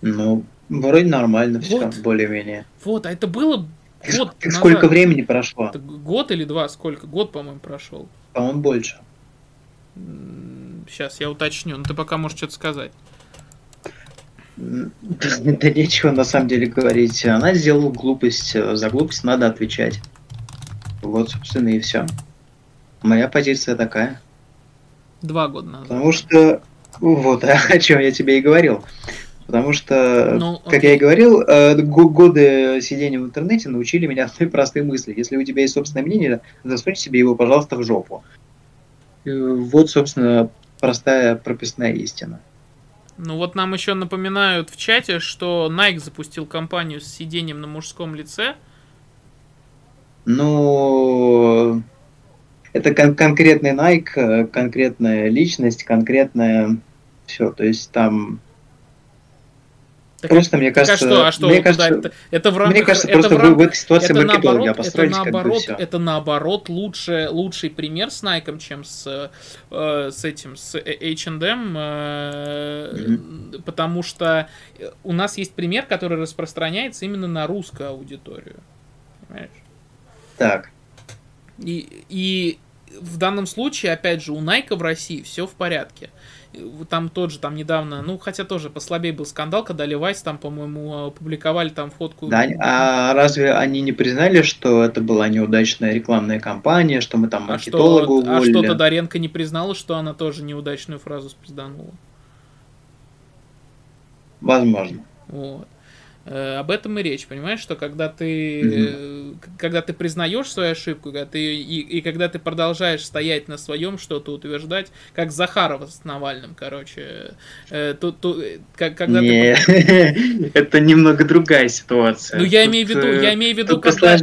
Ну, вроде нормально вот. все, более-менее. Вот, а это было Год Сколько назад. времени прошло? Это год или два? Сколько? Год, по-моему, прошел. По-моему, больше. Сейчас я уточню. Ну ты пока можешь что-то сказать. Да нечего на самом деле говорить. Она сделала глупость. За глупость надо отвечать. Вот, собственно, и все. Моя позиция такая. Два года назад. Потому что вот о чем я тебе и говорил. Потому что, ну, как я и говорил, э, годы сидения в интернете научили меня одной простой мысли. Если у тебя есть собственное мнение, засунь себе его, пожалуйста, в жопу. Вот, собственно, простая прописная истина. Ну вот нам еще напоминают в чате, что Nike запустил кампанию с сидением на мужском лице. Ну, это кон- конкретный Nike, э, конкретная личность, конкретная все. То есть там так, просто, мне кажется, а что, а что мне кажется, это, это в рамках, мне кажется, это просто в, рамках, в этой ситуации это маркетологи обостроились это наоборот, как бы это наоборот лучше, лучший пример с Nike, чем с, э, с этим, с H&M, э, mm-hmm. потому что у нас есть пример, который распространяется именно на русскую аудиторию. Понимаешь? Так. И, и в данном случае, опять же, у Nike в России все в порядке там тот же, там недавно, ну, хотя тоже послабее был скандал, когда Левайс там, по-моему, опубликовали там фотку. Да, а разве они не признали, что это была неудачная рекламная кампания, что мы там маркетолога а что, уволили? А что Тодоренко не признала, что она тоже неудачную фразу спизданула? Возможно. Вот. Э, об этом и речь, понимаешь, что когда ты, mm-hmm. когда ты признаешь свою ошибку, когда ты, и, и когда ты продолжаешь стоять на своем, что-то утверждать, как Захарова с Навальным, короче, э, тут, тут, как, когда Не, ты... это немного другая ситуация. Ну я имею в виду, я имею в виду, тут когда,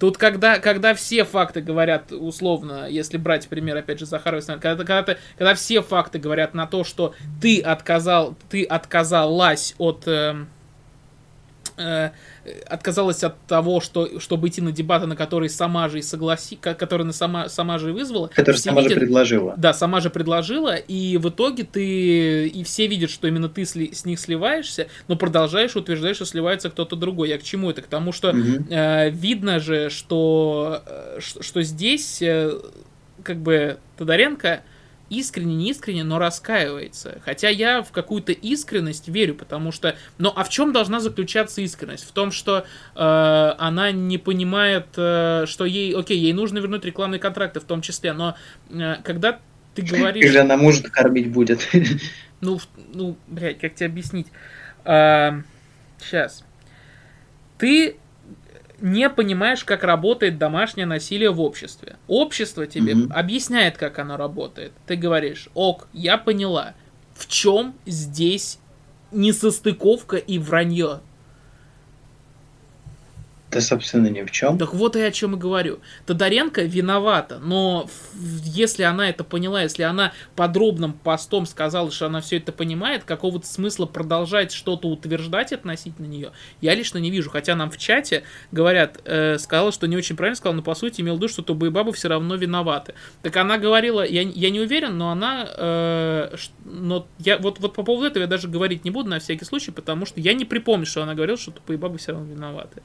тут когда, когда все факты говорят условно, если брать пример опять же Захарова, когда, когда, ты, когда все факты говорят на то, что ты отказал, ты отказалась от э, э, отказалась от того, что, чтобы идти на дебаты, на которые сама же и согласи, которые сама, сама же и вызвала. Которые сама видят, же предложила. Да, сама же предложила, и в итоге ты, и все видят, что именно ты сли, с них сливаешься, но продолжаешь утверждать, что сливается кто-то другой. Я к чему это? К тому, что угу. э, видно же, что, э, что здесь э, как бы Тодоренко искренне, не искренне, но раскаивается. Хотя я в какую-то искренность верю, потому что... Но а в чем должна заключаться искренность? В том, что э, она не понимает, э, что ей... Окей, ей нужно вернуть рекламные контракты в том числе, но э, когда ты говоришь... Же она может кормить будет? Ну, ну, блядь, как тебе объяснить? Э, сейчас. Ты не понимаешь, как работает домашнее насилие в обществе. Общество тебе mm-hmm. объясняет, как оно работает. Ты говоришь, ок, я поняла. В чем здесь несостыковка и вранье? Да, собственно, ни в чем. Так вот и о чем и говорю. Тодоренко виновата, но если она это поняла, если она подробным постом сказала, что она все это понимает, какого-то смысла продолжать что-то утверждать относительно нее, я лично не вижу. Хотя нам в чате говорят, э, сказала, что не очень правильно сказала, но по сути имел в виду, что Тубы и Бабы все равно виноваты. Так она говорила, я, я не уверен, но она, э, но я вот, вот по поводу этого я даже говорить не буду на всякий случай, потому что я не припомню, что она говорила, что Тупые Бабы все равно виноваты.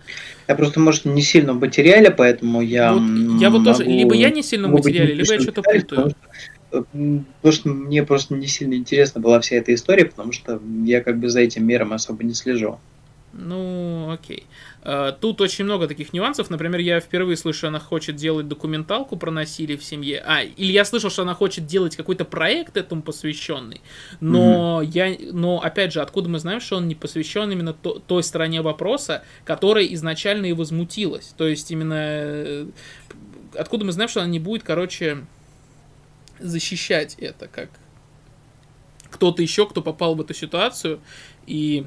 Я просто, может, не сильно материале, поэтому я... Вот, я вот тоже, либо я не сильно материале, либо я что-то путаю. Потому что мне просто не сильно интересна была вся эта история, потому что я как бы за этим миром особо не слежу. Ну, окей. Э, тут очень много таких нюансов. Например, я впервые слышу, она хочет делать документалку про насилие в семье. А, или я слышал, что она хочет делать какой-то проект этому посвященный. Но mm-hmm. я, но опять же, откуда мы знаем, что он не посвящен именно то, той стороне вопроса, которая изначально и возмутилась. То есть именно э, откуда мы знаем, что она не будет, короче, защищать это как кто-то еще, кто попал в эту ситуацию и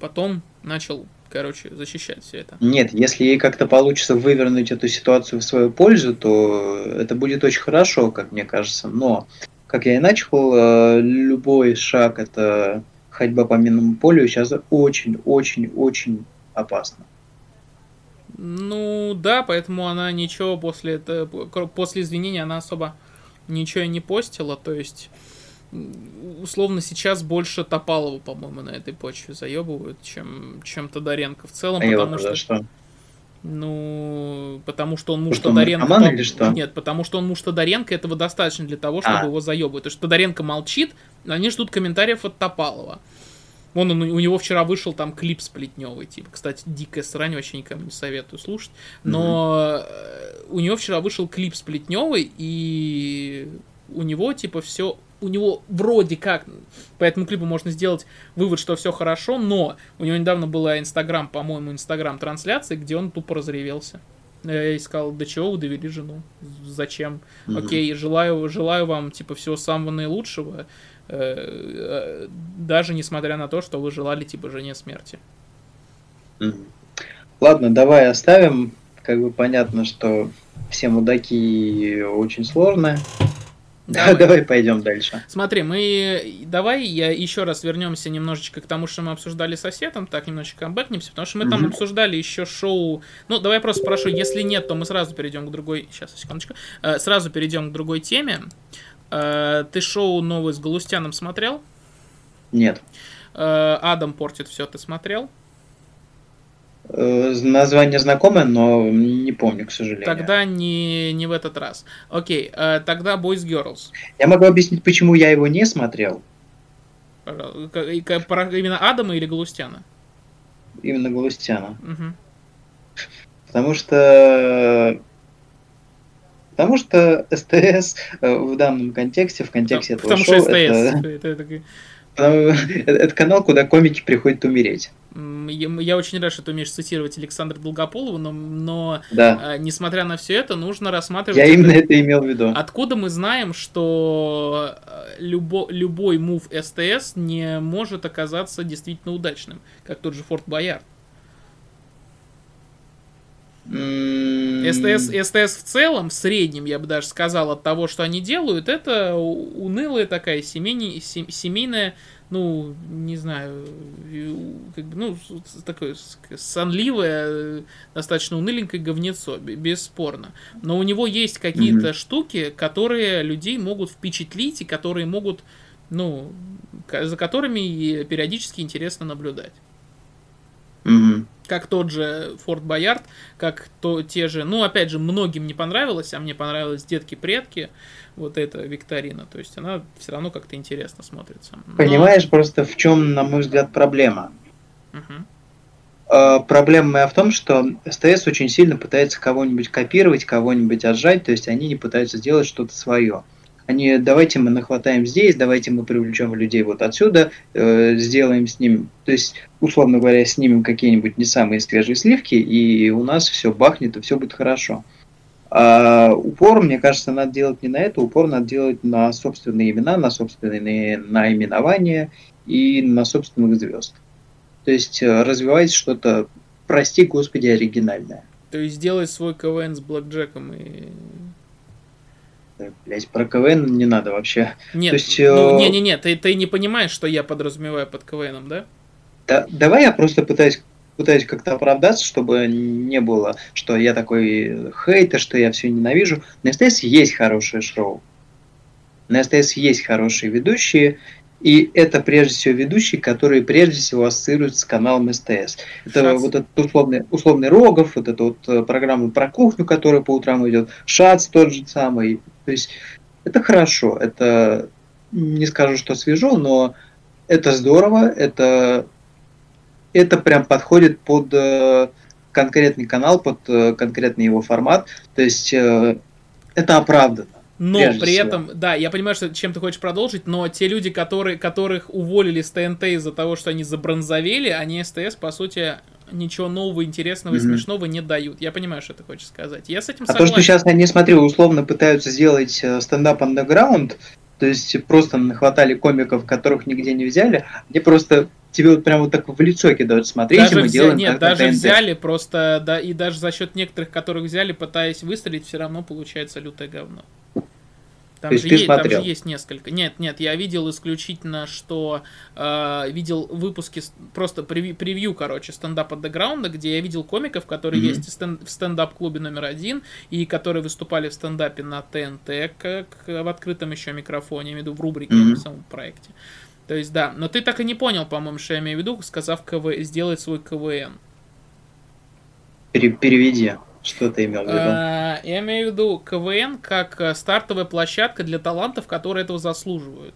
потом начал, короче, защищать все это. Нет, если ей как-то получится вывернуть эту ситуацию в свою пользу, то это будет очень хорошо, как мне кажется. Но, как я и начал, э, любой шаг это ходьба по минному полю сейчас очень-очень-очень опасно. Ну да, поэтому она ничего после этого, после извинения она особо ничего не постила, то есть условно сейчас больше Топалова, по-моему, на этой почве заебывают, чем, чем Тодоренко в целом, а потому что... что... Ну, потому что он муж что Тодоренко... Он или что? Нет, потому что он муж Тодоренко, этого достаточно для того, чтобы а. его заебывать. То есть Тодоренко молчит, они ждут комментариев от Топалова. Вон он, у него вчера вышел там клип сплетневый, типа, кстати, дикая срань, вообще никому не советую слушать. Но mm-hmm. у него вчера вышел клип сплетневый, и у него, типа, все у него вроде как по этому клипу можно сделать вывод, что все хорошо, но у него недавно была Инстаграм, по-моему, Инстаграм трансляции, где он тупо разревелся. Я сказал, до чего вы довели жену? Зачем? Mm-hmm. Окей, желаю, желаю вам, типа, всего самого наилучшего, э, э, даже несмотря на то, что вы желали, типа, жене смерти. Mm-hmm. Ладно, давай оставим. Как бы понятно, что все мудаки очень сложные. Давай. давай пойдем дальше. Смотри, мы давай я еще раз вернемся немножечко к тому, что мы обсуждали с соседом, так немножечко бэкнемся, потому что мы там обсуждали еще шоу. Ну, давай я просто спрошу, если нет, то мы сразу перейдем к другой. Сейчас, секундочку. Э, сразу перейдем к другой теме. Э, ты шоу новый с Галустяном смотрел? Нет. Э, Адам портит все, ты смотрел? Э, название знакомое, но не помню, к сожалению. Тогда не, не в этот раз. Окей, э, тогда Boys Girls. Я могу объяснить, почему я его не смотрел. Именно Адама или Галустяна? Именно Галустяна. Угу. Потому что Потому что СТС э, в данном контексте, в контексте да, этого потому шоу, что СТС. Это, это, это, это канал, куда комики приходят умереть. Я очень рад, что ты умеешь цитировать Александра Долгополова, но, но да. а, несмотря на все это, нужно рассматривать... Я именно это имел в виду. Откуда мы знаем, что э, любо, любой мув СТС не может оказаться действительно удачным, как тот же Форт Боярд? СТС, СТС в целом, в среднем, я бы даже сказал, от того, что они делают, это унылая такая семейная, семейная ну, не знаю, как бы, ну, такое сонливое, достаточно уныленькое говнецо, бесспорно. Но у него есть какие-то mm-hmm. штуки, которые людей могут впечатлить и которые могут, ну, за которыми периодически интересно наблюдать. Mm-hmm. Как тот же Форт Боярд, как то, те же, ну, опять же, многим не понравилось, а мне понравилось «Детки-предки», вот эта викторина. То есть она все равно как-то интересно смотрится. Но... Понимаешь, просто в чем, на мой взгляд, проблема? Угу. Проблема моя в том, что СТС очень сильно пытается кого-нибудь копировать, кого-нибудь отжать, то есть они не пытаются сделать что-то свое. Они, давайте мы нахватаем здесь, давайте мы привлечем людей вот отсюда, э, сделаем с ним, то есть, условно говоря, снимем какие-нибудь не самые свежие сливки, и у нас все бахнет, и все будет хорошо. А упор, мне кажется, надо делать не на это, упор надо делать на собственные имена, на собственные наименования и на собственных звезд. То есть э, развивать что-то, прости господи, оригинальное. То есть сделать свой КВН с блэкджеком и... Блять, про КВН не надо вообще. Нет, То есть, ну, не-не-не, ты, ты не понимаешь, что я подразумеваю под КВНом, да? Да, давай я просто пытаюсь пытаюсь как-то оправдаться, чтобы не было, что я такой хейтер, что я все ненавижу. На СТС есть хорошее шоу. На СТС есть хорошие ведущие, и это прежде всего ведущие, которые прежде всего ассоциируются с каналом СТС. Это Шац. вот этот условный, условный Рогов, вот эта вот э, программа про кухню, которая по утрам идет, Шац тот же самый. То есть это хорошо, это не скажу, что свежо, но это здорово, это, это прям подходит под э, конкретный канал, под э, конкретный его формат, то есть это оправдано. Но при всего. этом, да, я понимаю, что чем ты хочешь продолжить, но те люди, которые, которых уволили с ТНТ из-за того, что они забронзовели, они СТС, по сути, ничего нового, интересного mm-hmm. и смешного не дают. Я понимаю, что ты хочешь сказать. Я с этим а согласен. то, что сейчас они, смотри, условно пытаются сделать стендап андеграунд, то есть просто нахватали комиков, которых нигде не взяли, они просто тебе вот прям вот так в лицо кидают, смотрите, даже мы взя... делаем Нет, даже взяли просто, да, и даже за счет некоторых, которых взяли, пытаясь выстрелить, все равно получается лютое говно. Там, То есть же, ты есть, там же есть несколько. Нет, нет, я видел исключительно, что э, видел выпуски, просто превью, превью короче, стендап андеграунда, где я видел комиков, которые mm-hmm. есть стенд, в стендап-клубе номер один, и которые выступали в стендапе на ТНТ, как в открытом еще микрофоне, я имею в виду в рубрике, mm-hmm. в самом проекте. То есть, да, но ты так и не понял, по-моему, что я имею в виду, сказав КВ, сделать свой КВН. Переведи. Что ты имел в виду? А, я имею в виду КВН как э, стартовая площадка для талантов, которые этого заслуживают.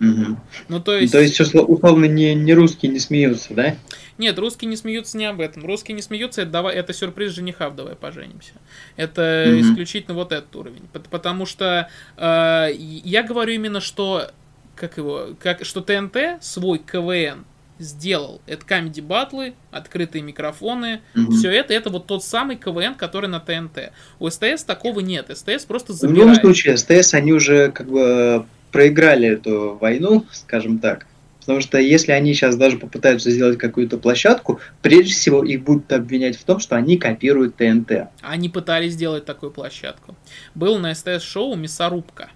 Угу. Ну, то есть... То есть, условно, не, не русские не смеются, да? Нет, русские не смеются не об этом. Русские не смеются, это, давай, это сюрприз жениха, давай поженимся. Это угу. исключительно вот этот уровень. Потому что э, я говорю именно, что как его, как, что ТНТ свой КВН сделал. Это камеди батлы, открытые микрофоны, mm-hmm. все это, это вот тот самый КВН, который на ТНТ. У СТС такого нет, СТС просто забирает. В любом случае, СТС, они уже как бы проиграли эту войну, скажем так. Потому что если они сейчас даже попытаются сделать какую-то площадку, прежде всего их будут обвинять в том, что они копируют ТНТ. Они пытались сделать такую площадку. Был на СТС шоу «Мясорубка».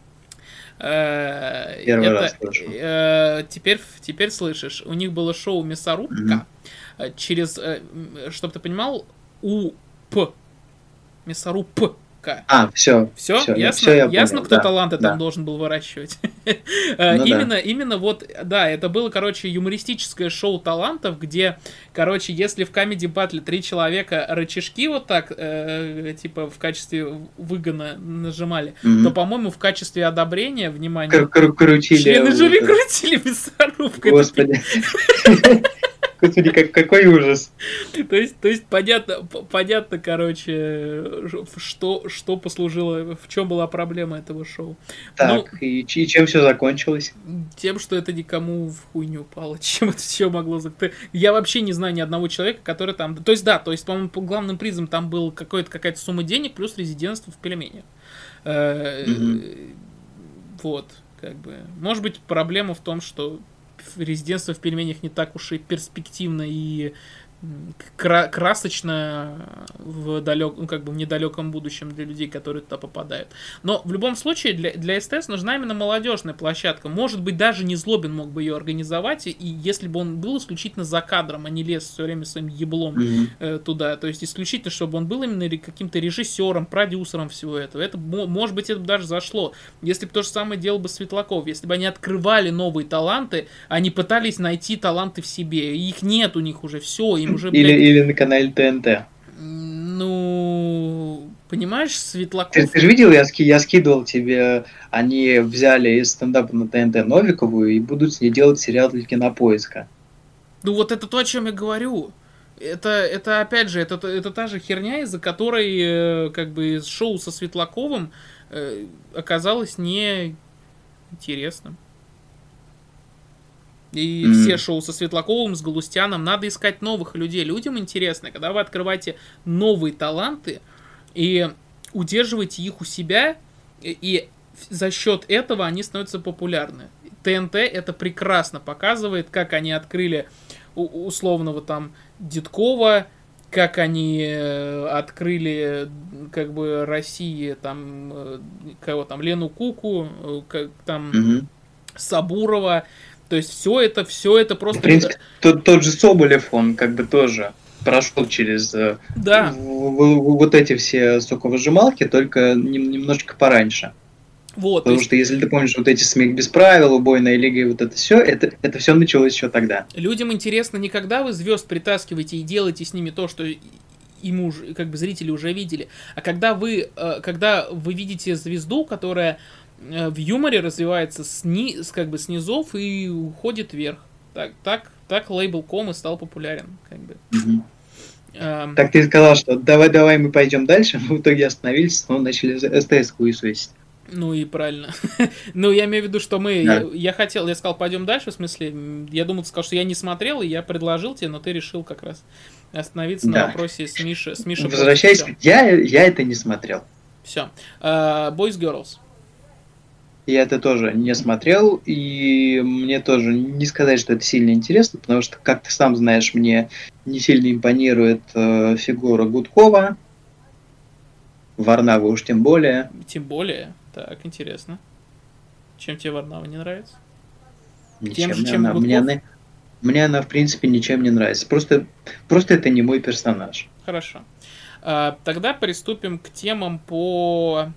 Э, Первый это, раз слышу. Э, теперь, теперь слышишь. У них было шоу «Мясорубка». Mm-hmm. Через, чтобы ты понимал, у П. Мясоруб К. А, все. Все, все ясно, все я ясно понял. кто да, таланты да. там должен был выращивать. ну, именно, да. именно вот, да, это было, короче, юмористическое шоу талантов, где, короче, если в Comedy Battle три человека рычажки вот так, э, типа, в качестве выгона нажимали, mm-hmm. то, по-моему, в качестве одобрения, внимания, крутили. Члены жюри крутили мясорубкой. Господи. Господи, как, какой ужас. То есть, то есть понятно, понятно, короче, что, что послужило, в чем была проблема этого шоу. Так, ну, и, и чем все закончилось? Тем, что это никому в хуй не упало. Чем это все могло Я вообще не знаю ни одного человека, который там... То есть, да, то есть, по-моему, по главным призом там был какая-то сумма денег плюс резидентство в пельменях. Э, вот, как бы. Может быть, проблема в том, что резидентство в пельменях не так уж и перспективно и кра- красочно в далек, ну, как бы в недалеком будущем для людей, которые туда попадают. Но в любом случае для, для СТС нужна именно молодежная площадка. Может быть, даже не Злобин мог бы ее организовать, и если бы он был исключительно за кадром, а не лез все время своим еблом mm-hmm. э, туда. То есть исключительно, чтобы он был именно каким-то режиссером, продюсером всего этого. Это, может быть, это бы даже зашло. Если бы то же самое делал бы Светлаков, если бы они открывали новые таланты, они пытались найти таланты в себе. Их нет у них уже, все, им уже... Или, или на канале ТНТ. Ну, понимаешь, Светлаков... Ты, ты же видел, я, ски, я скидывал тебе, они взяли из стендапа на ТНТ Новикову и будут с ней делать сериал для кинопоиска. Ну вот это то, о чем я говорю. Это, это опять же, это, это та же херня, из-за которой э, как бы шоу со Светлаковым э, оказалось не интересным. И mm. все шоу со Светлаковым, с Галустяном. Надо искать новых людей. Людям интересно, когда вы открываете новые таланты и удерживаете их у себя, и за счет этого они становятся популярны. ТНТ это прекрасно показывает, как они открыли условного там Дедкова, как они э, открыли как бы России там э, кого там Лену Куку, э, как там mm-hmm. Сабурова, то есть все это, все это просто... В принципе, тот, тот же Соболев, он как бы тоже прошел через э, да. вот эти все соковыжималки, только немножечко пораньше. Вот, Потому есть... что если ты помнишь вот эти смех без правил, убойная лига и вот это все, это, это все началось еще тогда. Людям интересно не когда вы звезд притаскиваете и делаете с ними то, что ему уже, как бы зрители уже видели, а когда вы, э, когда вы видите звезду, которая в юморе развивается сни, как бы снизов и уходит вверх. Так, так, так лейбл ком и стал популярен, как бы. Эм... Так ты сказал, что давай, давай мы пойдем дальше, но в итоге остановились, но начали СТС хуесосить. Ну и правильно. ну, я имею в виду, что мы... Да. Я, я хотел, я сказал, пойдем дальше, в смысле, я думал, ты сказал, что я не смотрел, и я предложил тебе, но ты решил как раз остановиться да. на вопросе с Мишей. С Мишей Возвращаясь, я, я это не смотрел. Все. Uh, Boys Girls. Я это тоже не смотрел, и мне тоже не сказать, что это сильно интересно, потому что, как ты сам знаешь, мне не сильно импонирует э, фигура Гудкова, Варнава уж тем более. Тем более? Так, интересно. Чем тебе Варнава не нравится? Ничем Тем же, чем она, мне, она, мне она, в принципе, ничем не нравится. Просто, просто это не мой персонаж. Хорошо. А, тогда приступим к темам по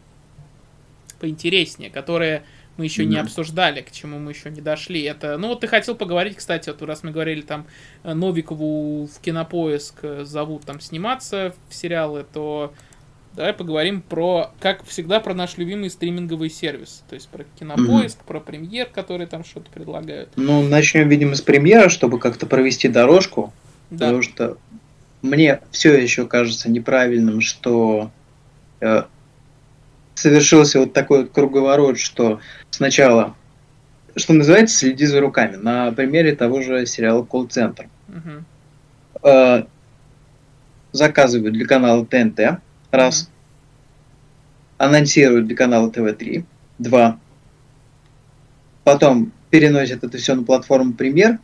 поинтереснее, которые мы еще mm-hmm. не обсуждали, к чему мы еще не дошли. Это, ну вот ты хотел поговорить, кстати, вот раз мы говорили там э, Новикову в Кинопоиск э, зовут там сниматься в сериалы, то давай поговорим про, как всегда, про наш любимый стриминговый сервис. То есть про Кинопоиск, mm-hmm. про Премьер, которые там что-то предлагают. Ну, начнем, видимо, с Премьера, чтобы как-то провести дорожку. Да. Потому что мне все еще кажется неправильным, что э, совершился вот такой вот круговорот, что сначала, что называется, следи за руками. На примере того же сериала «Колл-центр». Угу. Э, заказывают для канала ТНТ, раз. Угу. Анонсируют для канала ТВ-3, два. Потом переносят это все на платформу «Премьер»,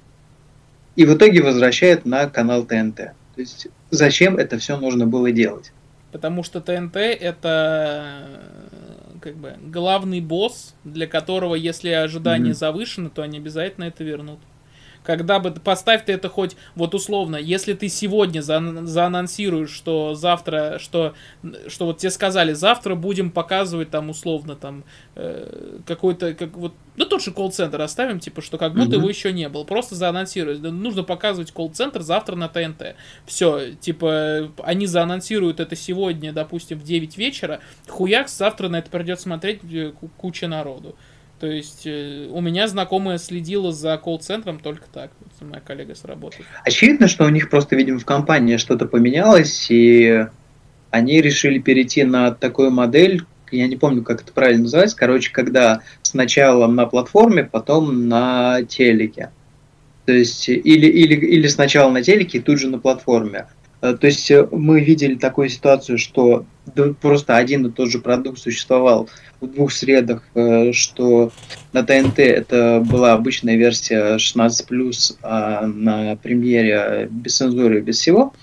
и в итоге возвращают на канал ТНТ. То есть зачем это все нужно было делать? Потому что ТНТ это как бы главный босс, для которого, если ожидания mm-hmm. завышены, то они обязательно это вернут когда бы поставь ты это хоть вот условно, если ты сегодня за, заанонсируешь, что завтра, что, что вот тебе сказали, завтра будем показывать там условно там э, какой-то, как вот, ну тот же колл-центр оставим, типа, что как будто mm-hmm. его еще не было, просто заанонсировать, нужно показывать колл-центр завтра на ТНТ, все, типа, они заанонсируют это сегодня, допустим, в 9 вечера, хуяк, завтра на это придет смотреть э, куча народу. То есть э, у меня знакомая следила за колл-центром только так. Вот, моя коллега с работы. Очевидно, что у них просто, видимо, в компании что-то поменялось, и они решили перейти на такую модель, я не помню, как это правильно называется, короче, когда сначала на платформе, потом на телеке. То есть или, или, или сначала на телеке и тут же на платформе. Э, то есть э, мы видели такую ситуацию, что просто один и тот же продукт существовал в двух средах, э, что на ТНТ это была обычная версия 16+, а на премьере без цензуры без всего.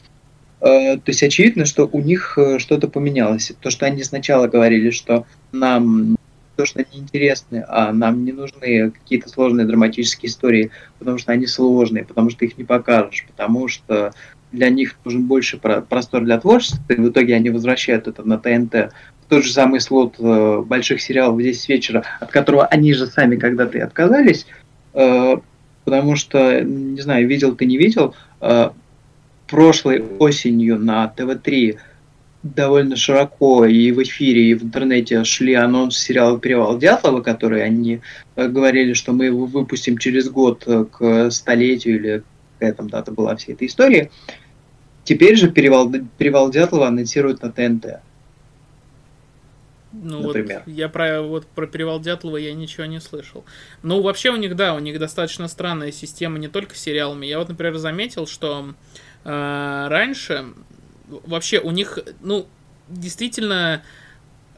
То есть очевидно, что у них что-то поменялось. То, что они сначала говорили, что нам то, что они интересны, а нам не нужны какие-то сложные драматические истории, потому что они сложные, потому что их не покажешь, потому что для них нужен больше простор для творчества, и в итоге они возвращают это на ТНТ. Тот же самый слот э, больших сериалов в 10 вечера, от которого они же сами когда-то и отказались, э, потому что, не знаю, видел ты, не видел, э, прошлой осенью на ТВ-3 довольно широко и в эфире, и в интернете шли анонсы сериала «Перевал Дятлова», которые они говорили, что мы его выпустим через год к столетию или какая там дата была всей этой истории. Теперь же перевал, перевал Дятлова анонсируют на ТНТ. Ну например. вот я про вот про перевал Дятлова я ничего не слышал. Ну вообще у них да, у них достаточно странная система не только с сериалами. Я вот например заметил, что э, раньше вообще у них ну действительно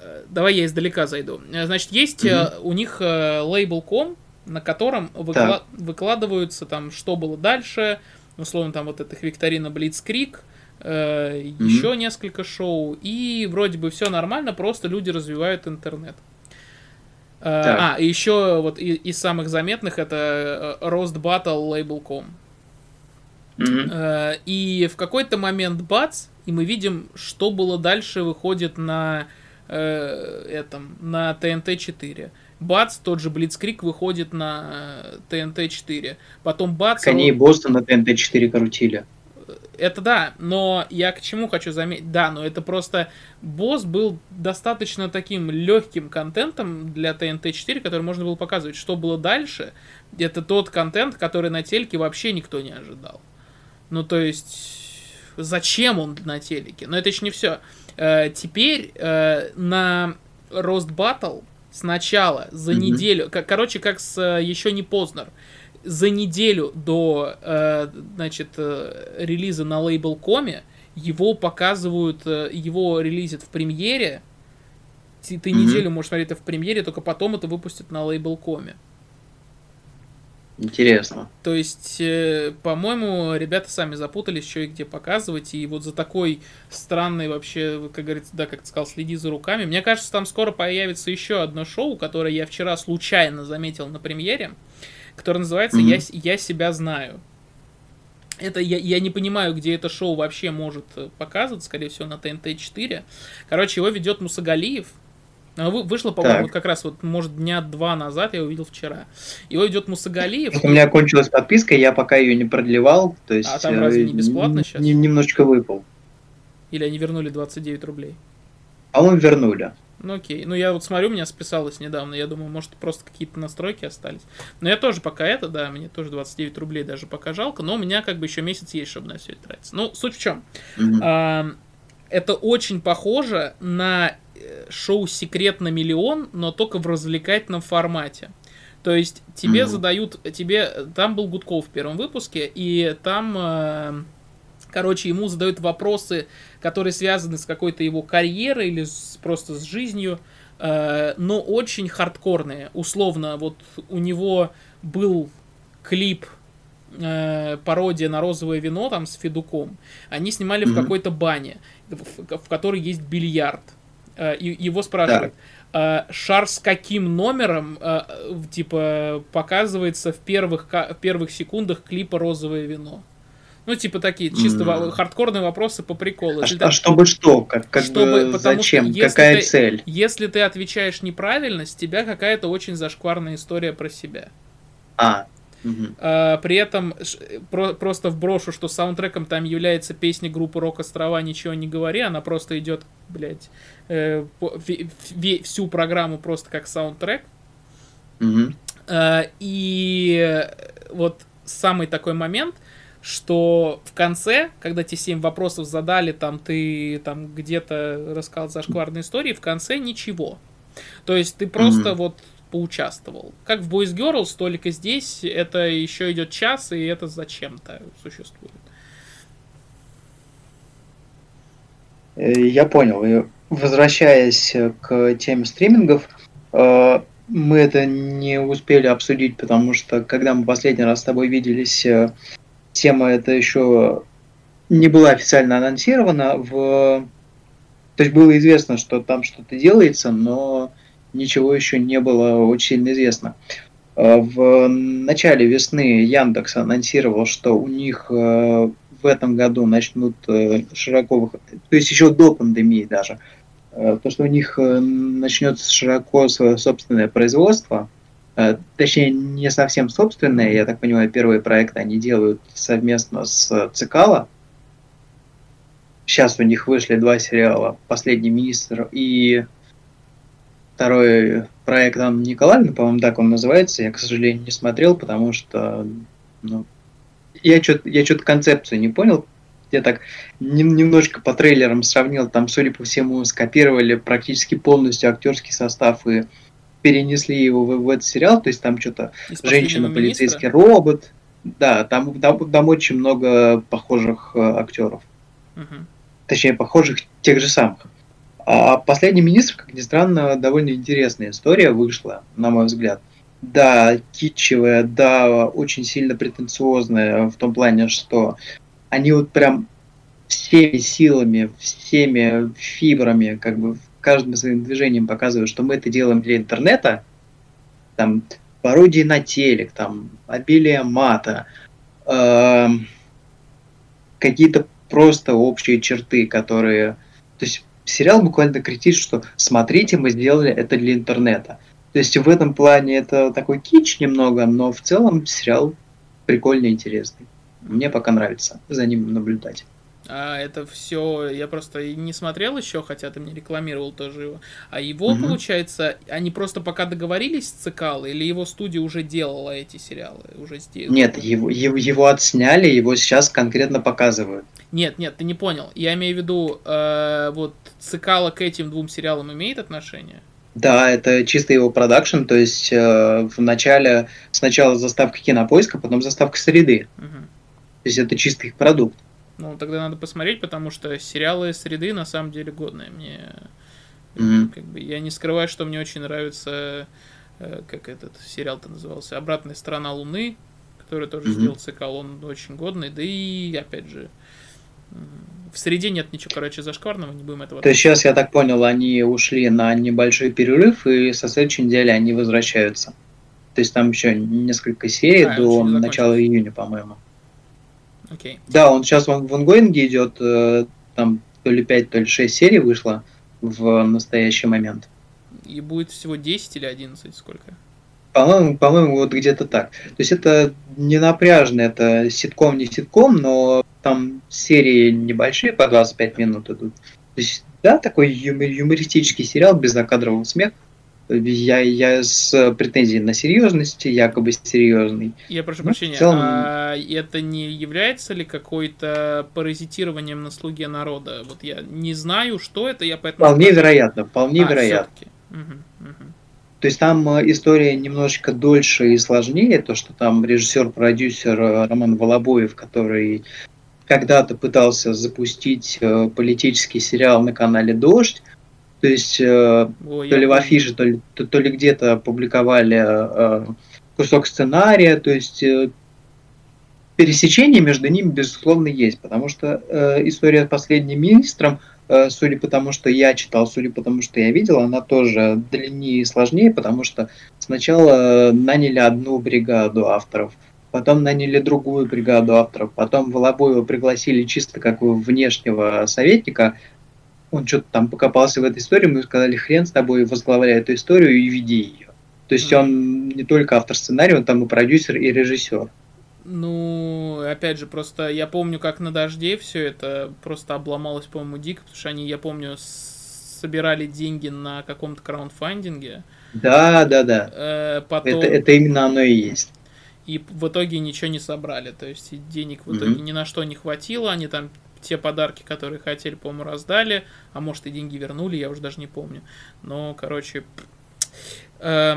э, давай я издалека зайду. Значит есть mm-hmm. у них э, лейбл.com, на котором выкла- выкладываются там, что было дальше, условно там вот эта викторина Blitzkrieg, э, mm-hmm. еще несколько шоу, и вроде бы все нормально, просто люди развивают интернет. Э, а, и еще вот из самых заметных это э, Roast Battle Label.com. Mm-hmm. Э, и в какой-то момент бац, и мы видим, что было дальше, выходит на э, этом, на TNT 4 бац, тот же Блицкрик выходит на ТНТ-4. Потом бац... Они и Бостон на ТНТ-4 крутили. это да, но я к чему хочу заметить, да, но это просто босс был достаточно таким легким контентом для TNT-4, который можно было показывать, что было дальше, это тот контент, который на телеке вообще никто не ожидал. Ну, то есть, зачем он на телеке? Но это еще не все. Э, теперь э, на Рост Battle сначала за mm-hmm. неделю, как, короче, как с э, еще не Познер, за неделю до, э, значит, э, релиза на лейбл Коме его показывают, э, его релизят в премьере. Ты, ты mm-hmm. неделю можешь смотреть это в премьере, только потом это выпустят на лейбл Коме. Интересно. То есть, э, по-моему, ребята сами запутались, что и где показывать. И вот за такой странный вообще, как говорится, да, как ты сказал, следи за руками. Мне кажется, там скоро появится еще одно шоу, которое я вчера случайно заметил на премьере, которое называется mm-hmm. я, «Я себя знаю». Это я, я не понимаю, где это шоу вообще может э, показывать, скорее всего, на ТНТ-4. Короче, его ведет Мусагалиев, вышло, по-моему, вот как раз вот, может, дня два назад, я увидел вчера. Его идет Мусагалиев. У меня кончилась подписка, я пока ее не продлевал. То есть, а там разве не бесплатно сейчас? Немножечко выпал. Или они вернули 29 рублей? А он вернули. Ну окей. Ну я вот смотрю, у меня списалось недавно. Я думаю, может, просто какие-то настройки остались. Но я тоже пока это, да, мне тоже 29 рублей даже пока жалко. Но у меня как бы еще месяц есть, чтобы на все это тратиться. Ну, суть в чем. Mm-hmm. А, это очень похоже на шоу «Секрет на миллион», но только в развлекательном формате. То есть тебе mm-hmm. задают, тебе, там был Гудков в первом выпуске, и там, э, короче, ему задают вопросы, которые связаны с какой-то его карьерой или с, просто с жизнью, э, но очень хардкорные. Условно, вот у него был клип э, пародия на розовое вино там с Федуком. Они снимали mm-hmm. в какой-то бане, в, в которой есть бильярд. Э, его спрашивают, да. Э, шар с каким номером, э, типа, показывается в первых, в первых секундах клипа «Розовое вино». Ну, типа такие чисто mm. хардкорные вопросы по приколу. А, а чтобы что? Как, как чтобы, бы, зачем? Какая ты, цель? Если ты отвечаешь неправильно, с тебя какая-то очень зашкварная история про себя. А, Угу. А, при этом про, просто вброшу, что саундтреком там является песня группы Рок Острова «Ничего не говори», она просто идет, блядь, э, всю программу просто как саундтрек. Угу. А, и вот самый такой момент, что в конце, когда тебе семь вопросов задали, там ты там где-то рассказал зашкварные истории, в конце ничего. То есть ты просто mm вот поучаствовал. Как в Boys Girls, только здесь это еще идет час, и это зачем-то существует. Э, я понял. Возвращаясь к теме стримингов, э, мы это не успели обсудить, потому что когда мы последний раз с тобой виделись, э, тема эта еще не была официально анонсирована. В... То есть было известно, что там что-то делается, но ничего еще не было очень сильно известно. Э, в начале весны Яндекс анонсировал, что у них э, в этом году начнут э, широко, то есть еще до пандемии даже, то, что у них начнется широко свое собственное производство, точнее, не совсем собственное, я так понимаю, первые проекты они делают совместно с Цикало. Сейчас у них вышли два сериала «Последний министр» и второй проект Анны Николаевны, по-моему, так он называется. Я, к сожалению, не смотрел, потому что ну, я что-то я концепцию не понял. Я так немножко по трейлерам сравнил, там, судя по всему, скопировали практически полностью актерский состав и перенесли его в, в этот сериал. То есть там что-то женщина-полицейский робот. Да, там, там, там очень много похожих э, актеров. Угу. Точнее, похожих тех же самых. А последний министр, как ни странно, довольно интересная история вышла, на мой взгляд. Да, китчевая, да, очень сильно претенциозная в том плане, что они вот прям всеми силами, всеми фибрами, как бы каждым своим движением показывают, что мы это делаем для интернета, там пародии на телек, там обилие мата, э, какие-то просто общие черты, которые, то есть сериал буквально критичит, что смотрите, мы сделали это для интернета. То есть в этом плане это такой кич немного, но в целом сериал прикольный, интересный. Мне пока нравится за ним наблюдать. А это все, я просто не смотрел еще, хотя ты мне рекламировал тоже его. А его, угу. получается, они просто пока договорились с Цикало, или его студия уже делала эти сериалы? Уже сделала? Нет, его, его, его отсняли, его сейчас конкретно показывают. Нет, нет, ты не понял. Я имею в виду, э, вот Цикало к этим двум сериалам имеет отношение? Да, это чисто его продакшн, то есть э, в начале сначала заставка кинопоиска, потом заставка среды. Угу. То есть это чистый их продукт. Ну, тогда надо посмотреть, потому что сериалы среды на самом деле годные. Мне mm-hmm. как бы я не скрываю, что мне очень нравится, э, как этот сериал-то назывался, Обратная сторона Луны, который тоже mm-hmm. сделал цикл, он очень годный, да и опять же. В среде нет ничего, короче, зашкварного, не будем этого. То есть сейчас, я так понял, они ушли на небольшой перерыв, и со следующей недели они возвращаются. То есть там еще несколько серий а, до начала июня, по-моему. Окей. Да, он сейчас в онгоинге идет, э, там то ли 5, то ли 6 серий вышло в настоящий момент. И будет всего 10 или 11, сколько? По-моему, по-моему, вот где-то так. То есть это не напряжно, это ситком, не ситком, но там серии небольшие, по 25 минут идут. То есть, да, такой юмористический сериал без закадрового смеха я, я с претензией на серьезность, якобы серьезный. Я прошу ну, прощения, целом... а это не является ли какой-то паразитированием на слуге народа? Вот я не знаю, что это, я поэтому... Вполне вероятно, вполне а, вероятно. Угу, угу. То есть там э, история немножечко дольше и сложнее, то, что там режиссер-продюсер э, Роман Волобоев, который когда-то пытался запустить э, политический сериал на канале «Дождь», то есть э, Ой, то ли в афише, то ли, то, то ли где-то публиковали э, кусок сценария, то есть э, пересечение между ними, безусловно, есть, потому что э, история с последним министром, э, судя по тому, что я читал, судя по тому, что я видел, она тоже длиннее и сложнее, потому что сначала наняли одну бригаду авторов, потом наняли другую бригаду авторов, потом Волобоева пригласили чисто как внешнего советника, он что-то там покопался в этой истории, мы сказали, хрен с тобой, возглавляй эту историю и веди ее. То есть он не только автор сценария, он там и продюсер, и режиссер. Ну, опять же, просто я помню, как на дожде все это просто обломалось, по-моему, дико, потому что они, я помню, собирали деньги на каком-то краундфандинге. Да, да, да. Э, потом... это, это именно оно и есть. И в итоге ничего не собрали. То есть денег в итоге mm-hmm. ни на что не хватило. Они там те подарки, которые хотели, по-моему, раздали, а может и деньги вернули, я уже даже не помню. Но, короче... Э...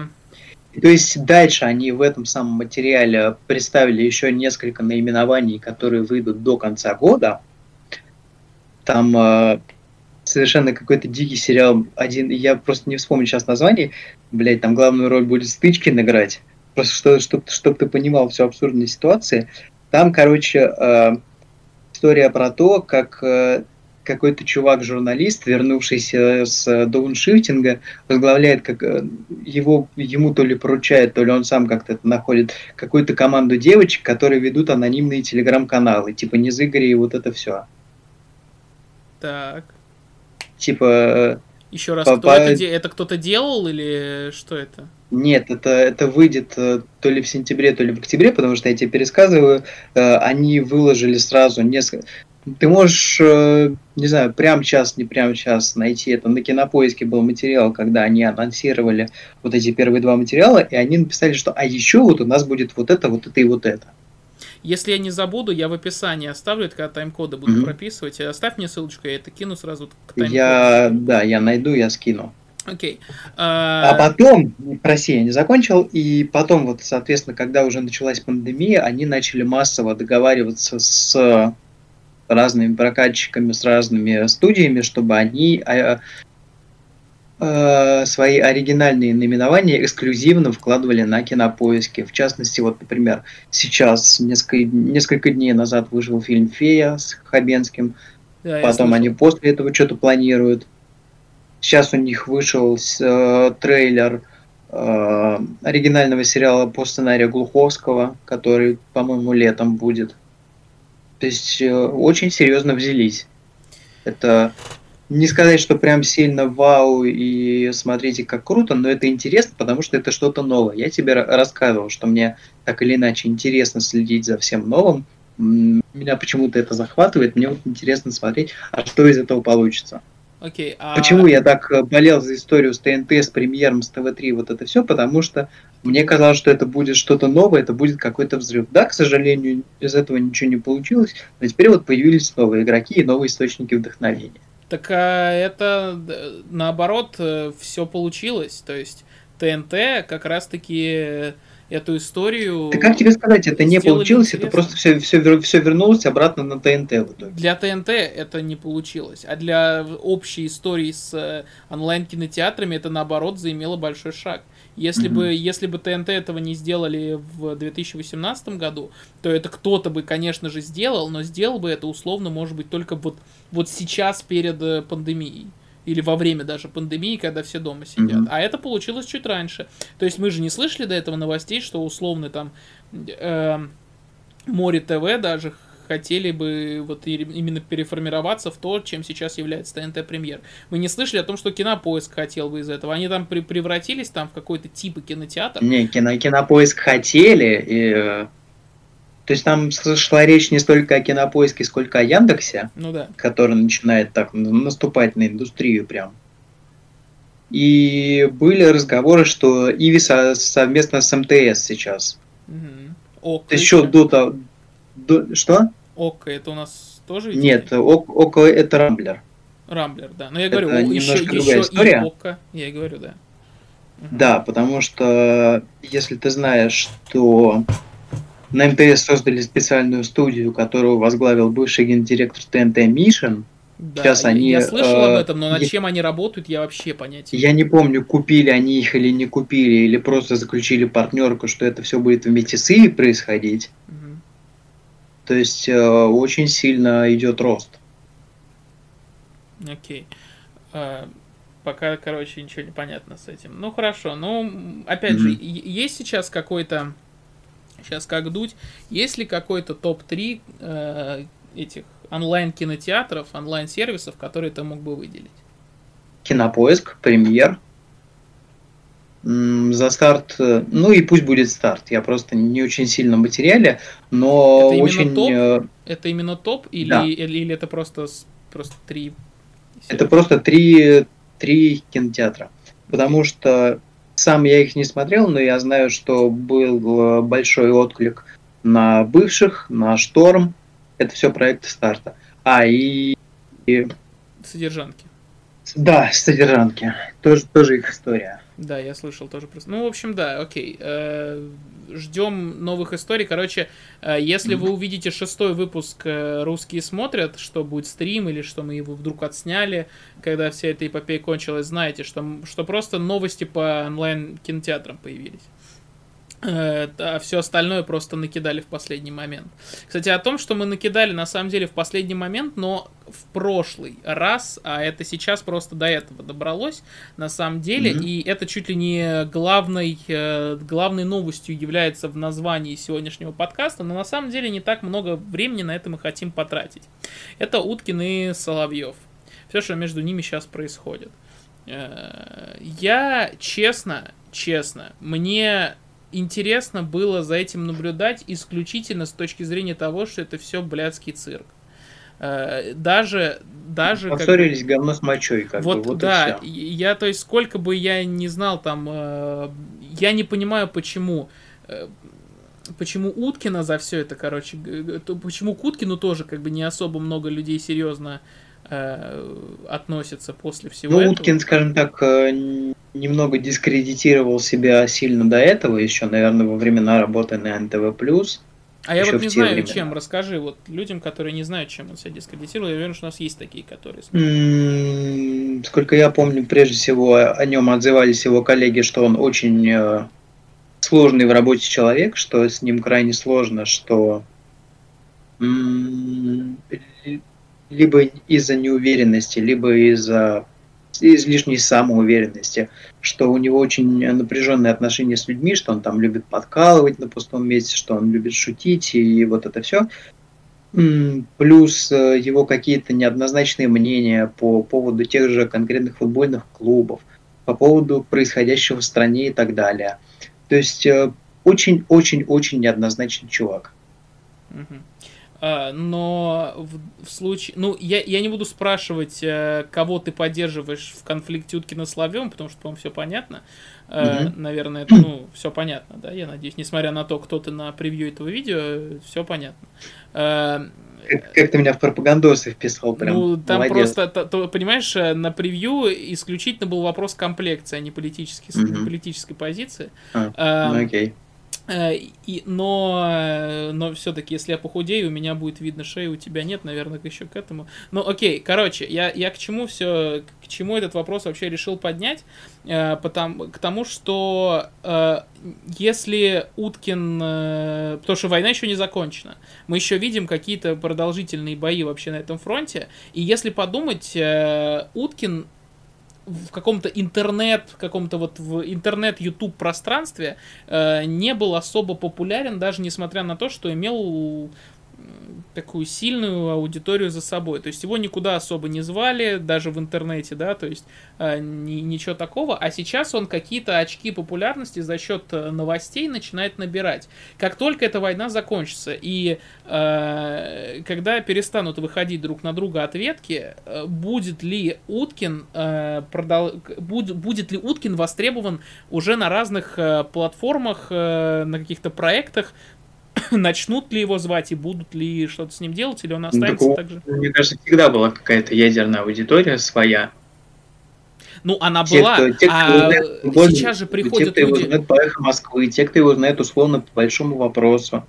То есть дальше они в этом самом материале представили еще несколько наименований, которые выйдут до конца года. Там э, совершенно какой-то дикий сериал. Один, я просто не вспомню сейчас название. Блять, там главную роль будет Стычкин играть. Просто чтобы чтоб, чтоб ты понимал всю абсурдную ситуацию. Там, короче, э, история про то, как э, какой-то чувак-журналист, вернувшийся с дауншифтинга, возглавляет, как э, его, ему то ли поручает, то ли он сам как-то это находит, какую-то команду девочек, которые ведут анонимные телеграм-каналы, типа Незыгори и вот это все. Так. Типа... Еще раз, по, кто это, это кто-то делал или что это? Нет, это, это выйдет э, то ли в сентябре, то ли в октябре, потому что я тебе пересказываю, э, они выложили сразу несколько... Ты можешь, э, не знаю, прям час, не прям час найти это. На кинопоиске был материал, когда они анонсировали вот эти первые два материала, и они написали, что а еще вот у нас будет вот это, вот это и вот это. Если я не забуду, я в описании оставлю, когда тайм-коды буду mm-hmm. прописывать. Оставь мне ссылочку, я это кину сразу к тайм-коду. Я, да, я найду, я скину. Окей. А... а потом, прости, я не закончил, и потом, вот, соответственно, когда уже началась пандемия, они начали массово договариваться с разными прокатчиками, с разными студиями, чтобы они э, свои оригинальные наименования эксклюзивно вкладывали на кинопоиски. В частности, вот, например, сейчас, несколько, несколько дней назад вышел фильм «Фея» с Хабенским, да, потом они после этого что-то планируют. Сейчас у них вышел э, трейлер э, оригинального сериала по сценарию Глуховского, который, по-моему, летом будет. То есть э, очень серьезно взялись. Это не сказать, что прям сильно вау и смотрите, как круто, но это интересно, потому что это что-то новое. Я тебе рассказывал, что мне так или иначе интересно следить за всем новым, Меня почему-то это захватывает, мне вот интересно смотреть, а что из этого получится. Окей, а... Почему я так э, болел за историю с ТНТ, с премьером, с ТВ-3, вот это все, потому что мне казалось, что это будет что-то новое, это будет какой-то взрыв. Да, к сожалению, из этого ничего не получилось, но теперь вот появились новые игроки и новые источники вдохновения. Так а это наоборот э, все получилось, то есть ТНТ как раз-таки эту историю. Да как тебе сказать, это не получилось, интересно. это просто все, все, все вернулось обратно на ТНТ в итоге. Для ТНТ это не получилось, а для общей истории с э, онлайн-кинотеатрами это наоборот заимело большой шаг. Если, mm-hmm. бы, если бы ТНТ этого не сделали в 2018 году, то это кто-то бы, конечно же, сделал, но сделал бы это условно, может быть, только вот, вот сейчас перед э, пандемией или во время даже пандемии, когда все дома сидят. Mm-hmm. А это получилось чуть раньше. То есть мы же не слышали до этого новостей, что условно там э, Море ТВ даже хотели бы вот именно переформироваться в то, чем сейчас является ТНТ Премьер. Мы не слышали о том, что Кинопоиск хотел бы из этого. Они там при превратились там в какой-то типа кинотеатр. Не, кино, Кинопоиск хотели, и то есть там шла речь не столько о кинопоиске, сколько о Яндексе, ну да. который начинает так наступать на индустрию прям. И были разговоры, что Иви совместно с МТС сейчас. Угу. То есть еще до. До, что? ОК, это у нас тоже видели? Нет, ОК, ОК это Рамблер. Рамблер, да. Но я говорю, это еще, еще история. и ОК, я и говорю, да. Угу. Да, потому что если ты знаешь, что на МТС создали специальную студию, которую возглавил бывший гендиректор ТНТ Мишин. Да, Сейчас они, я слышал э, об этом, но над я, чем они работают, я вообще понятия Я не помню, купили они их или не купили, или просто заключили партнерку, что это все будет вместе с Иви происходить. То есть э, очень сильно идет рост. Окей. А, пока, короче, ничего не понятно с этим. Ну хорошо, ну опять mm же, есть сейчас какой-то сейчас как дуть. Есть ли какой-то топ-3 э, этих онлайн-кинотеатров, онлайн-сервисов, которые ты мог бы выделить? Кинопоиск, премьер. За старт, э, ну и пусть будет старт. Я просто не очень сильно материале, но это очень. Топ? Э, это именно топ или, да. или, или это просто просто три? Это просто три три кинотеатра, потому что сам я их не смотрел, но я знаю, что был э, большой отклик на бывших, на Шторм. Это все проекты старта. А, и... и... Содержанки. Да, содержанки. Тоже, тоже их история. Да, я слышал тоже просто. Ну, в общем, да, окей. Э, ждем новых историй. Короче, э, если вы увидите шестой выпуск э, «Русские смотрят», что будет стрим или что мы его вдруг отсняли, когда вся эта эпопея кончилась, знаете, что, что просто новости по онлайн-кинотеатрам появились. Э, а все остальное просто накидали в последний момент. Кстати, о том, что мы накидали на самом деле в последний момент, но в прошлый раз, а это сейчас просто до этого добралось, на самом деле, mm-hmm. и это чуть ли не главной, э, главной новостью является в названии сегодняшнего подкаста, но на самом деле не так много времени на это мы хотим потратить. Это Уткин и Соловьев. Все, что между ними сейчас происходит. Э, я честно, честно, мне интересно было за этим наблюдать исключительно с точки зрения того, что это все блядский цирк. Э, даже, даже... Поссорились как... говно с мочой, как вот, бы, вот да, я, то есть, сколько бы я не знал там, э, я не понимаю, почему э, почему Уткина за все это, короче, почему к Уткину тоже как бы не особо много людей серьезно э, относятся после всего ну, этого. Уткин, скажем так, немного дискредитировал себя сильно до этого, еще, наверное, во времена работы на НТВ+. А я вот не знаю, времена. чем. Расскажи вот людям, которые не знают, чем он себя дискредитировал. Я уверен, что у нас есть такие, которые... Mm, сколько я помню, прежде всего о нем отзывались его коллеги, что он очень э, сложный в работе человек, что с ним крайне сложно, что либо из-за неуверенности, либо из-за излишней самоуверенности, что у него очень напряженные отношения с людьми, что он там любит подкалывать на пустом месте, что он любит шутить и вот это все. Плюс э, его какие-то неоднозначные мнения по поводу тех же конкретных футбольных клубов, по поводу происходящего в стране и так далее. То есть очень-очень-очень э, неоднозначный чувак. Угу. А, но в, в случае... Ну, я, я не буду спрашивать, э, кого ты поддерживаешь в конфликте Уткина с Соловьевым, потому что, по-моему, все понятно. Mm-hmm. Наверное, это, ну, все понятно, да, я надеюсь. Несмотря на то, кто ты на превью этого видео, все понятно. Э, как, как ты меня в пропагандосы вписал, прям. Ну, там Молодец. просто, то, то, понимаешь, на превью исключительно был вопрос комплекции, а не политической, mm-hmm. политической позиции. А, а, ну, окей. Э, и, но э, но все-таки, если я похудею, у меня будет видно шею, у тебя нет, наверное, еще к этому. Ну, окей, короче, я, я к чему все, к чему этот вопрос вообще решил поднять? Э, потому, к тому, что э, если Уткин... Э, потому что война еще не закончена. Мы еще видим какие-то продолжительные бои вообще на этом фронте. И если подумать, э, Уткин в каком-то интернет, каком-то вот в интернет-ютуб пространстве э, не был особо популярен, даже несмотря на то, что имел такую сильную аудиторию за собой. То есть его никуда особо не звали, даже в интернете, да, то есть э, ни, ничего такого. А сейчас он какие-то очки популярности за счет э, новостей начинает набирать. Как только эта война закончится и э, когда перестанут выходить друг на друга ответки, э, будет ли Уткин э, продал... будет, будет ли Уткин востребован уже на разных э, платформах, э, на каких-то проектах, начнут ли его звать и будут ли что-то с ним делать, или он ну, останется ну, так же? Мне кажется, всегда была какая-то ядерная аудитория своя. Ну, она те, была, кто, те, а знает, сейчас же приходят те, кто люди... его знает по эхо Москвы, те, кто его знает условно по большому вопросу.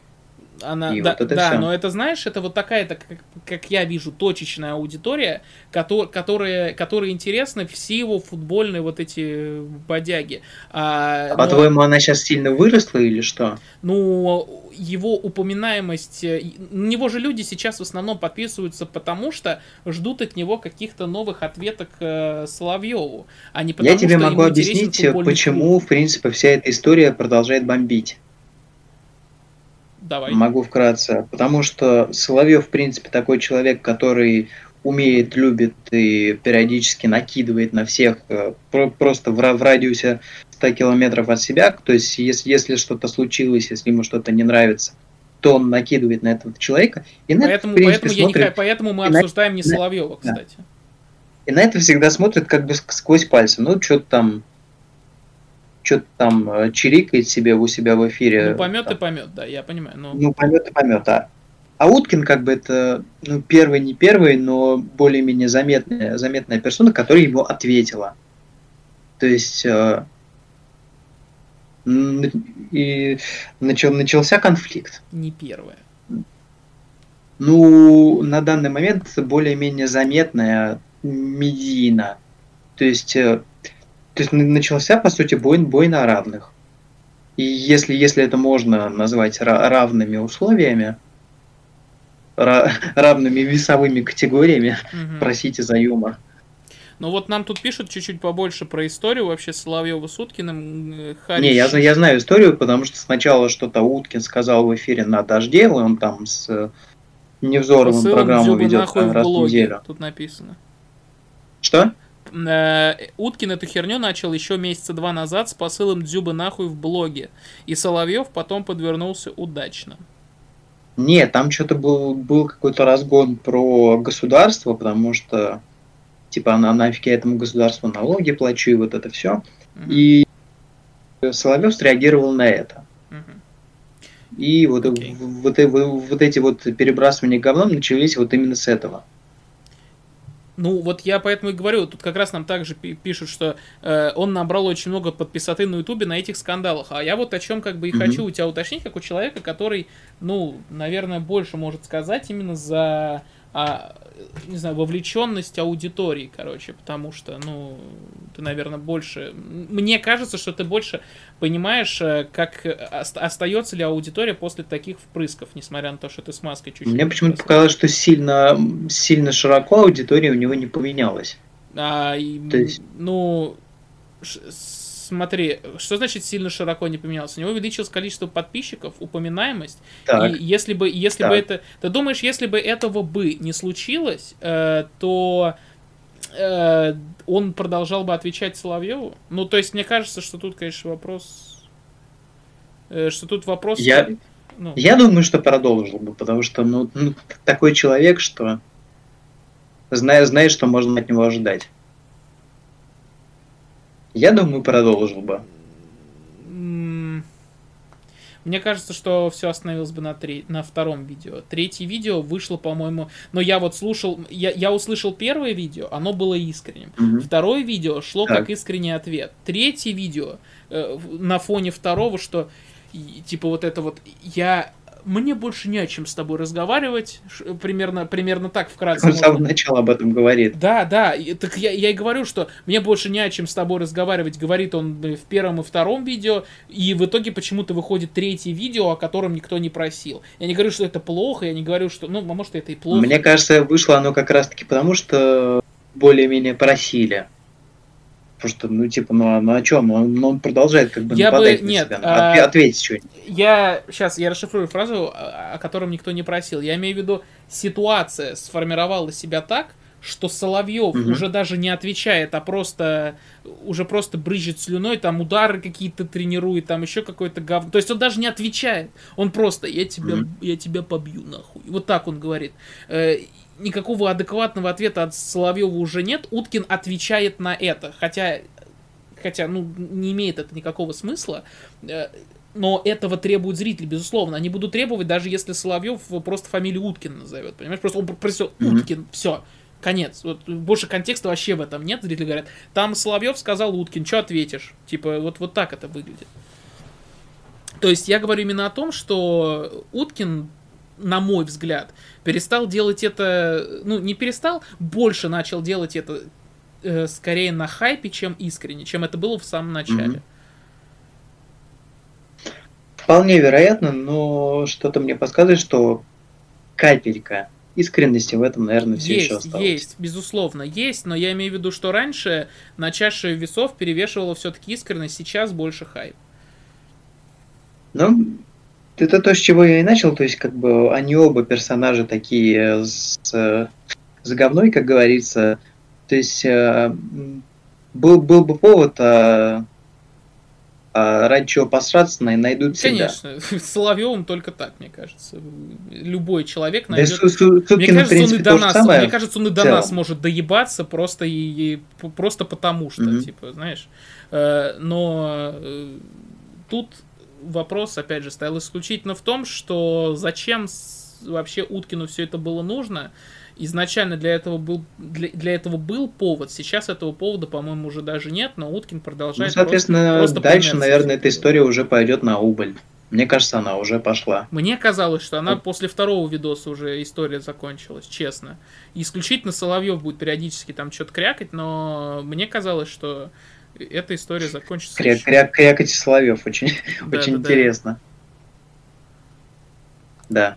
Она, и да, вот это да все. но это, знаешь, это вот такая, так, как, как я вижу, точечная аудитория, который, которая, которая интересна все его футбольные вот эти бодяги. А, а по-твоему, она сейчас сильно выросла или что? Ну, его упоминаемость, э, на него же люди сейчас в основном подписываются, потому что ждут от него каких-то новых ответок э, Соловьеву, а не потому Я тебе что могу объяснить, почему, клуб. в принципе, вся эта история продолжает бомбить. Давай. Могу вкратце. Потому что Соловьев, в принципе, такой человек, который умеет, любит и периодически накидывает на всех э, просто в радиусе 100 километров от себя. То есть, если, если что-то случилось, если ему что-то не нравится, то он накидывает на этого человека. И на поэтому, это, принципе, поэтому, смотрит, я не, поэтому мы обсуждаем на, не Соловьева, кстати. Да. И на это всегда смотрит как бы сквозь пальцы. Ну, что-то там что-то там э, чирикает себе у себя в эфире. Ну, помет там. и помет, да, я понимаю. Но... Ну, помет и помет, а. А Уткин как бы это, ну, первый, не первый, но более-менее заметная, заметная персона, которая ему ответила. То есть э, и начал, начался конфликт. Не первая. Ну, на данный момент более-менее заметная медийно. То есть э, то есть начался, по сути, бой, бой на равных. И если, если это можно назвать равными условиями, равными весовыми категориями, угу. простите за юмор. Ну вот нам тут пишут чуть-чуть побольше про историю вообще Соловьева с Уткиным. Э, Харич... Не, я, я знаю историю, потому что сначала что-то Уткин сказал в эфире на дожде, он там с э, Невзоровым программу ведет раз в неделю. Тут написано. Что? Э, Уткин эту херню начал еще месяца два назад с посылом Дзюбы нахуй в блоге. И Соловьев потом подвернулся удачно. Нет, там что-то был, был какой-то разгон про государство, потому что типа она нафиг я этому государству налоги плачу и вот это все. Угу. И Соловьев среагировал на это. Угу. И вот, okay. вот, вот, вот эти вот перебрасывания говном начались вот именно с этого. Ну, вот я поэтому и говорю, тут как раз нам также пишут, что э, он набрал очень много подписоты на Ютубе на этих скандалах. А я вот о чем как бы и mm-hmm. хочу у тебя уточнить, как у человека, который, ну, наверное, больше может сказать именно за а, не знаю, вовлеченность аудитории, короче, потому что, ну, ты, наверное, больше... Мне кажется, что ты больше понимаешь, э, как остается ли аудитория после таких впрысков, несмотря на то, что ты с маской чуть-чуть... Мне почему-то показалось, что сильно, сильно широко аудитория у него не поменялась. А, то есть... Ну, смотри, что значит сильно широко не поменялся? У него увеличилось количество подписчиков, упоминаемость. Так. И если бы, если так. бы это, ты думаешь, если бы этого бы не случилось, э, то э, он продолжал бы отвечать Соловьеву? Ну, то есть мне кажется, что тут, конечно, вопрос, э, что тут вопрос. Я Ну... Я думаю, что продолжил бы, потому что ну, ну такой человек, что знает, знает, что можно от него ожидать. Я думаю, продолжил бы. Мне кажется, что все остановилось бы на, три, на втором видео. Третье видео вышло, по-моему... Но я вот слушал... Я, я услышал первое видео, оно было искренним. Mm-hmm. Второе видео шло так. как искренний ответ. Третье видео э, на фоне второго, что типа вот это вот... Я мне больше не о чем с тобой разговаривать. Примерно, примерно так вкратце. Он с самого начала об этом говорит. Да, да. И, так я, я и говорю, что мне больше не о чем с тобой разговаривать, говорит он в первом и втором видео. И в итоге почему-то выходит третье видео, о котором никто не просил. Я не говорю, что это плохо, я не говорю, что. Ну, может, это и плохо. Мне кажется, вышло оно как раз-таки потому, что более-менее просили. Потому что, ну, типа, ну, а, ну о чем? Он, он продолжает как бы я нападать бы, на нет, себя. А... Ответь что-нибудь. Я, сейчас, я расшифрую фразу, о котором никто не просил. Я имею в виду, ситуация сформировала себя так, что Соловьев угу. уже даже не отвечает, а просто уже просто брызжет слюной, там удары какие-то тренирует, там еще какой-то говно. То есть он даже не отвечает. Он просто я тебя, угу. я тебя побью нахуй. Вот так он говорит. Никакого адекватного ответа от Соловьева уже нет. Уткин отвечает на это, хотя, хотя, ну, не имеет это никакого смысла. Э, но этого требуют зрители, безусловно. Они будут требовать, даже если Соловьев просто фамилию Уткин назовет. Понимаешь? Просто он просил Уткин, mm-hmm. все. Конец. Вот больше контекста вообще в этом нет. Зрители говорят, там Соловьев сказал Уткин, что ответишь? Типа, вот, вот так это выглядит. То есть я говорю именно о том, что Уткин на мой взгляд, перестал делать это, ну, не перестал, больше начал делать это э, скорее на хайпе, чем искренне, чем это было в самом начале. Вполне вероятно, но что-то мне подсказывает, что капелька искренности в этом, наверное, все есть, еще осталось. Есть, безусловно, есть, но я имею в виду, что раньше на чаше весов перевешивала все-таки искренность, сейчас больше хайп. Ну, это то, с чего я и начал, то есть как бы они оба персонажи такие с, с говной, как говорится. То есть э, был, был бы повод, а, а ради чего посраться, найдут всегда. Конечно, Соловьевым только так, мне кажется. Любой человек найдет... Да, Су мне, кажется, принципе, он и до нас, самое мне кажется, он и до нас может доебаться просто, и, и, просто потому что, mm-hmm. типа, знаешь. Э, но э, тут вопрос, опять же, стоял исключительно в том, что зачем вообще Уткину все это было нужно. Изначально для этого был для, для этого был повод. Сейчас этого повода, по-моему, уже даже нет, но Уткин продолжает. Ну, соответственно, просто, просто дальше, наверное, эта история уже пойдет на убыль. Мне кажется, она уже пошла. Мне казалось, что она вот. после второго видоса уже история закончилась, честно. исключительно Соловьев будет периодически там что-то крякать, но мне казалось, что эта история закончится. Кря кря крякать Соловьев очень, да, очень да, интересно. Да.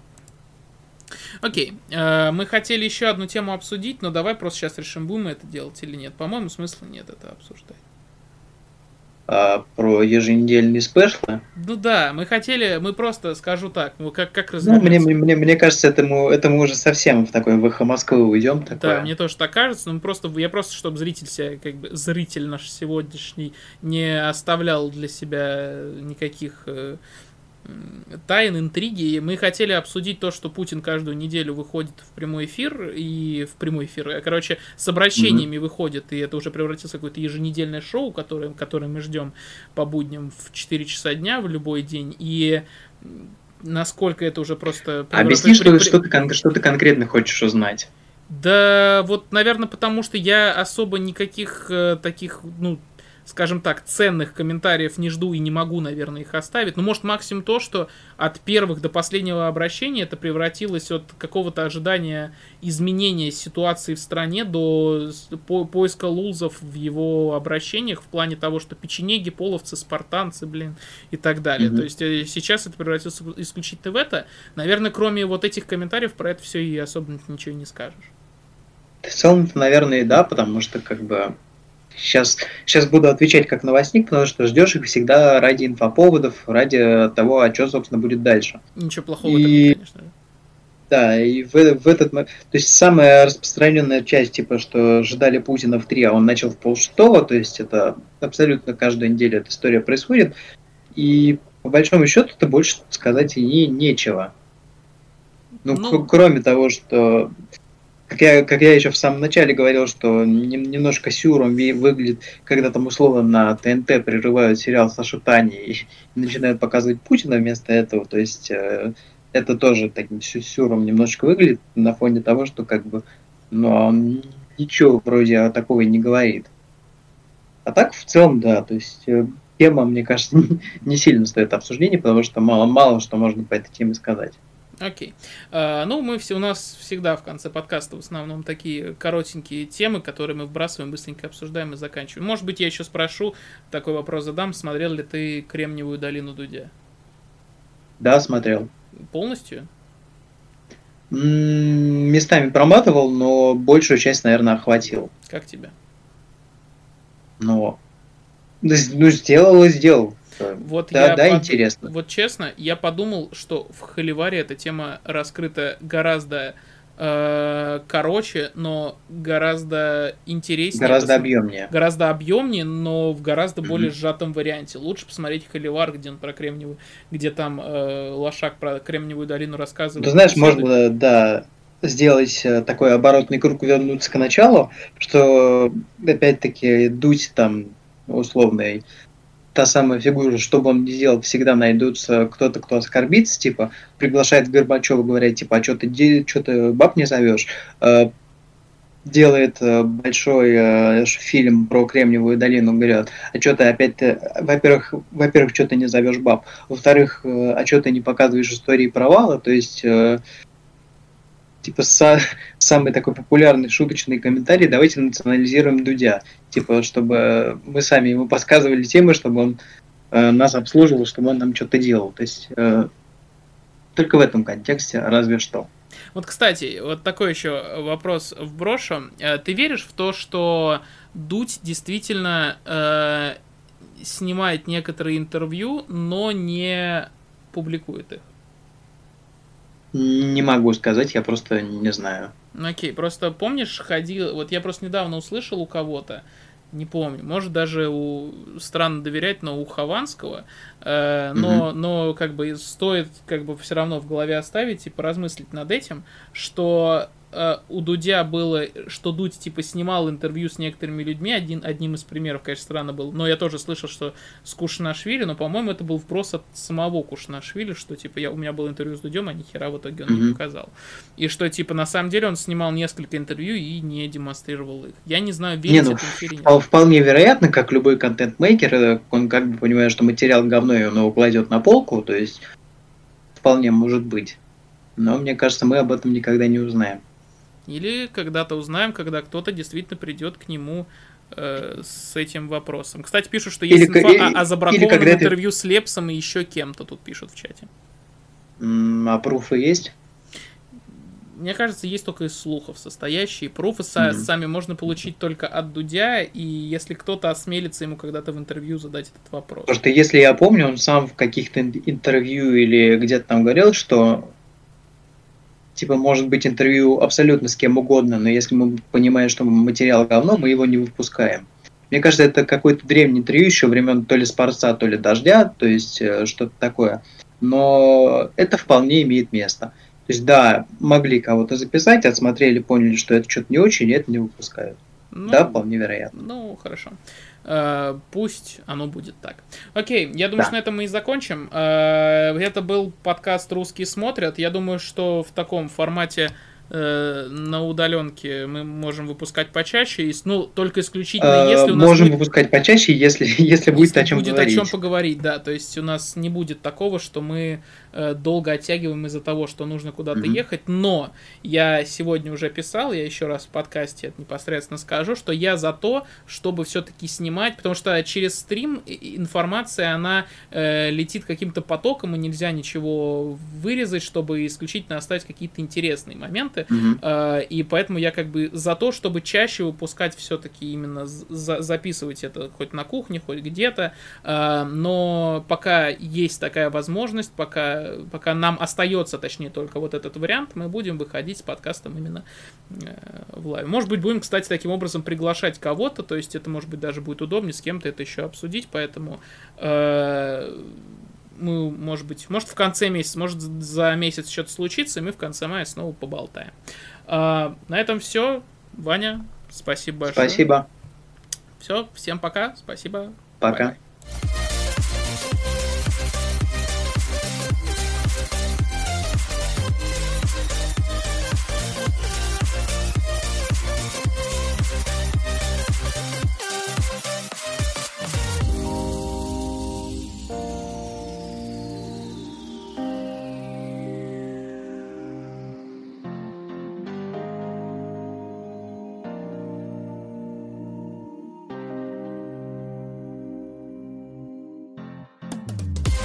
Окей, э, мы хотели еще одну тему обсудить, но давай просто сейчас решим, будем мы это делать или нет. По-моему, смысла нет это обсуждать а, про еженедельные спешлы. Ну да, мы хотели, мы просто, скажу так, ну как, как ну, мне, мне, мне кажется, это мы, это мы уже совсем в такой в Москвы уйдем. Такое. Да, мне тоже так кажется, но просто, я просто, чтобы зритель себя, как бы, зритель наш сегодняшний не оставлял для себя никаких э, тайн, интриги. Мы хотели обсудить то, что Путин каждую неделю выходит в прямой эфир, и в прямой эфир, э, короче, с обращениями mm-hmm. выходит, и это уже превратилось в какое-то еженедельное шоу, которое, которое мы ждем по будням в 4 часа дня в любой день, и насколько это уже просто... Объясни, что, при... что, ты, что ты конкретно хочешь узнать. Да, вот, наверное, потому что я особо никаких э, таких, ну, скажем так, ценных комментариев не жду и не могу, наверное, их оставить. Но может максимум то, что от первых до последнего обращения это превратилось от какого-то ожидания изменения ситуации в стране до по поиска лузов в его обращениях в плане того, что печенеги, половцы, спартанцы, блин, и так далее. Mm-hmm. То есть э, сейчас это превратилось исключительно в это. Наверное, кроме вот этих комментариев про это все и особо ничего не скажешь. В целом, наверное, да, потому что как бы Сейчас, сейчас буду отвечать как новостник, потому что ждешь их всегда ради инфоповодов, ради того, а что, собственно, будет дальше. Ничего плохого и... этом, конечно. Да, и в, в этот то есть самая распространенная часть, типа, что ждали Путина в три, а он начал в полшестого, то есть это абсолютно каждую неделю эта история происходит. И по большому счету-то больше сказать и нечего. Ну, ну... кроме того, что как я, как я еще в самом начале говорил, что немножко сюром выглядит, когда там условно на ТНТ прерывают сериал Сашу Тани и начинают показывать Путина вместо этого. То есть э, это тоже таким сюром немножечко выглядит на фоне того, что как бы ну, он ничего вроде такого и не говорит. А так в целом, да, то есть э, тема, мне кажется, не сильно стоит обсуждения, потому что мало-мало что можно по этой теме сказать. Окей. А, ну, мы все, у нас всегда в конце подкаста в основном такие коротенькие темы, которые мы вбрасываем, быстренько обсуждаем и заканчиваем. Может быть, я еще спрошу, такой вопрос задам. Смотрел ли ты Кремниевую долину Дудя? Да, смотрел. Полностью? Местами проматывал, но большую часть, наверное, охватил. Как тебе? Ну, ну сделал и сделал. Вот да, я да, под... интересно. Вот честно, я подумал, что в Холиваре эта тема раскрыта гораздо э, короче, но гораздо интереснее. Гораздо пос... объемнее. Гораздо объемнее, но в гораздо mm-hmm. более сжатом варианте. Лучше посмотреть Холивар, где он про Кремниевую, где там э, Лошак про Кремниевую долину рассказывает. Ты знаешь, можно, да, сделать э, такой оборотный круг, вернуться к началу, что опять-таки дуть там условный та самая фигура, что бы он ни сделал, всегда найдутся кто-то, кто оскорбится, типа, приглашает Горбачева, говорят, типа, а что ты, что ты баб не зовешь, э, делает э, большой э, фильм про Кремниевую долину, говорят, а что ты опять, во-первых, во-первых, что ты не зовешь баб, во-вторых, а что ты не показываешь истории провала, то есть типа са, самый такой популярный шуточный комментарий, давайте национализируем Дудя, типа, чтобы мы сами ему подсказывали темы, чтобы он э, нас обслуживал, чтобы он нам что-то делал. То есть э, только в этом контексте, разве что. Вот, кстати, вот такой еще вопрос вброшу. Э, ты веришь в то, что Дудь действительно э, снимает некоторые интервью, но не публикует их? Не могу сказать, я просто не знаю. Окей, просто помнишь, ходил, вот я просто недавно услышал у кого-то, не помню, может даже у, странно доверять, но у Хованского, э, но, mm-hmm. но как бы стоит как бы все равно в голове оставить и поразмыслить над этим, что Э, у Дудя было, что Дудь типа снимал интервью с некоторыми людьми, один, одним из примеров, конечно, странно был, но я тоже слышал, что с Кушнашвили, но, по-моему, это был вброс от самого Кушнашвили, что типа я, у меня было интервью с Дудем, а ни хера в итоге он mm-hmm. не показал. И что типа на самом деле он снимал несколько интервью и не демонстрировал их. Я не знаю, верить не, ну, или нет. Вполне вероятно, как любой контент-мейкер, э, он как бы понимает, что материал говно, и он его кладет на полку, то есть вполне может быть. Но мне кажется, мы об этом никогда не узнаем. Или когда-то узнаем, когда кто-то действительно придет к нему э, с этим вопросом. Кстати, пишут, что есть или, инфа или, о, о забракованном интервью с Лепсом и еще кем-то тут пишут в чате. А пруфы есть? Мне кажется, есть только из слухов состоящие. Пруфы mm-hmm. сами можно получить только от Дудя, и если кто-то осмелится ему когда-то в интервью задать этот вопрос. Потому что, если я помню, он сам в каких-то интервью или где-то там говорил, что типа, может быть интервью абсолютно с кем угодно, но если мы понимаем, что материал говно, мы его не выпускаем. Мне кажется, это какой-то древний интервью еще времен то ли Спарца, то ли Дождя, то есть э, что-то такое. Но это вполне имеет место. То есть, да, могли кого-то записать, отсмотрели, поняли, что это что-то не очень, и это не выпускают. Ну, да, вполне вероятно. Ну, хорошо. Э, пусть оно будет так. Окей, я думаю, да. что на этом мы и закончим. Э, это был подкаст «Русские смотрят». Я думаю, что в таком формате Э, на удаленке мы можем выпускать почаще, ну, только исключительно, если у нас Можем будет... выпускать почаще, если, если будет если о чем будет говорить. о чем поговорить, да, то есть у нас не будет такого, что мы долго оттягиваем из-за того, что нужно куда-то mm-hmm. ехать, но я сегодня уже писал, я еще раз в подкасте это непосредственно скажу, что я за то, чтобы все-таки снимать, потому что через стрим информация, она э, летит каким-то потоком, и нельзя ничего вырезать, чтобы исключительно оставить какие-то интересные моменты. Mm-hmm. И поэтому я как бы за то, чтобы чаще выпускать все-таки именно за- записывать это хоть на кухне, хоть где-то. А, но пока есть такая возможность, пока, пока нам остается, точнее, только вот этот вариант, мы будем выходить с подкастом именно э, в live. Может быть, будем, кстати, таким образом приглашать кого-то, то есть это, может быть, даже будет удобнее с кем-то это еще обсудить, поэтому э, мы, может быть, может в конце месяца, может за месяц что-то случится, и мы в конце мая снова поболтаем. А, на этом все. Ваня, спасибо большое. Спасибо. Все, всем пока. Спасибо. Пока. Bye.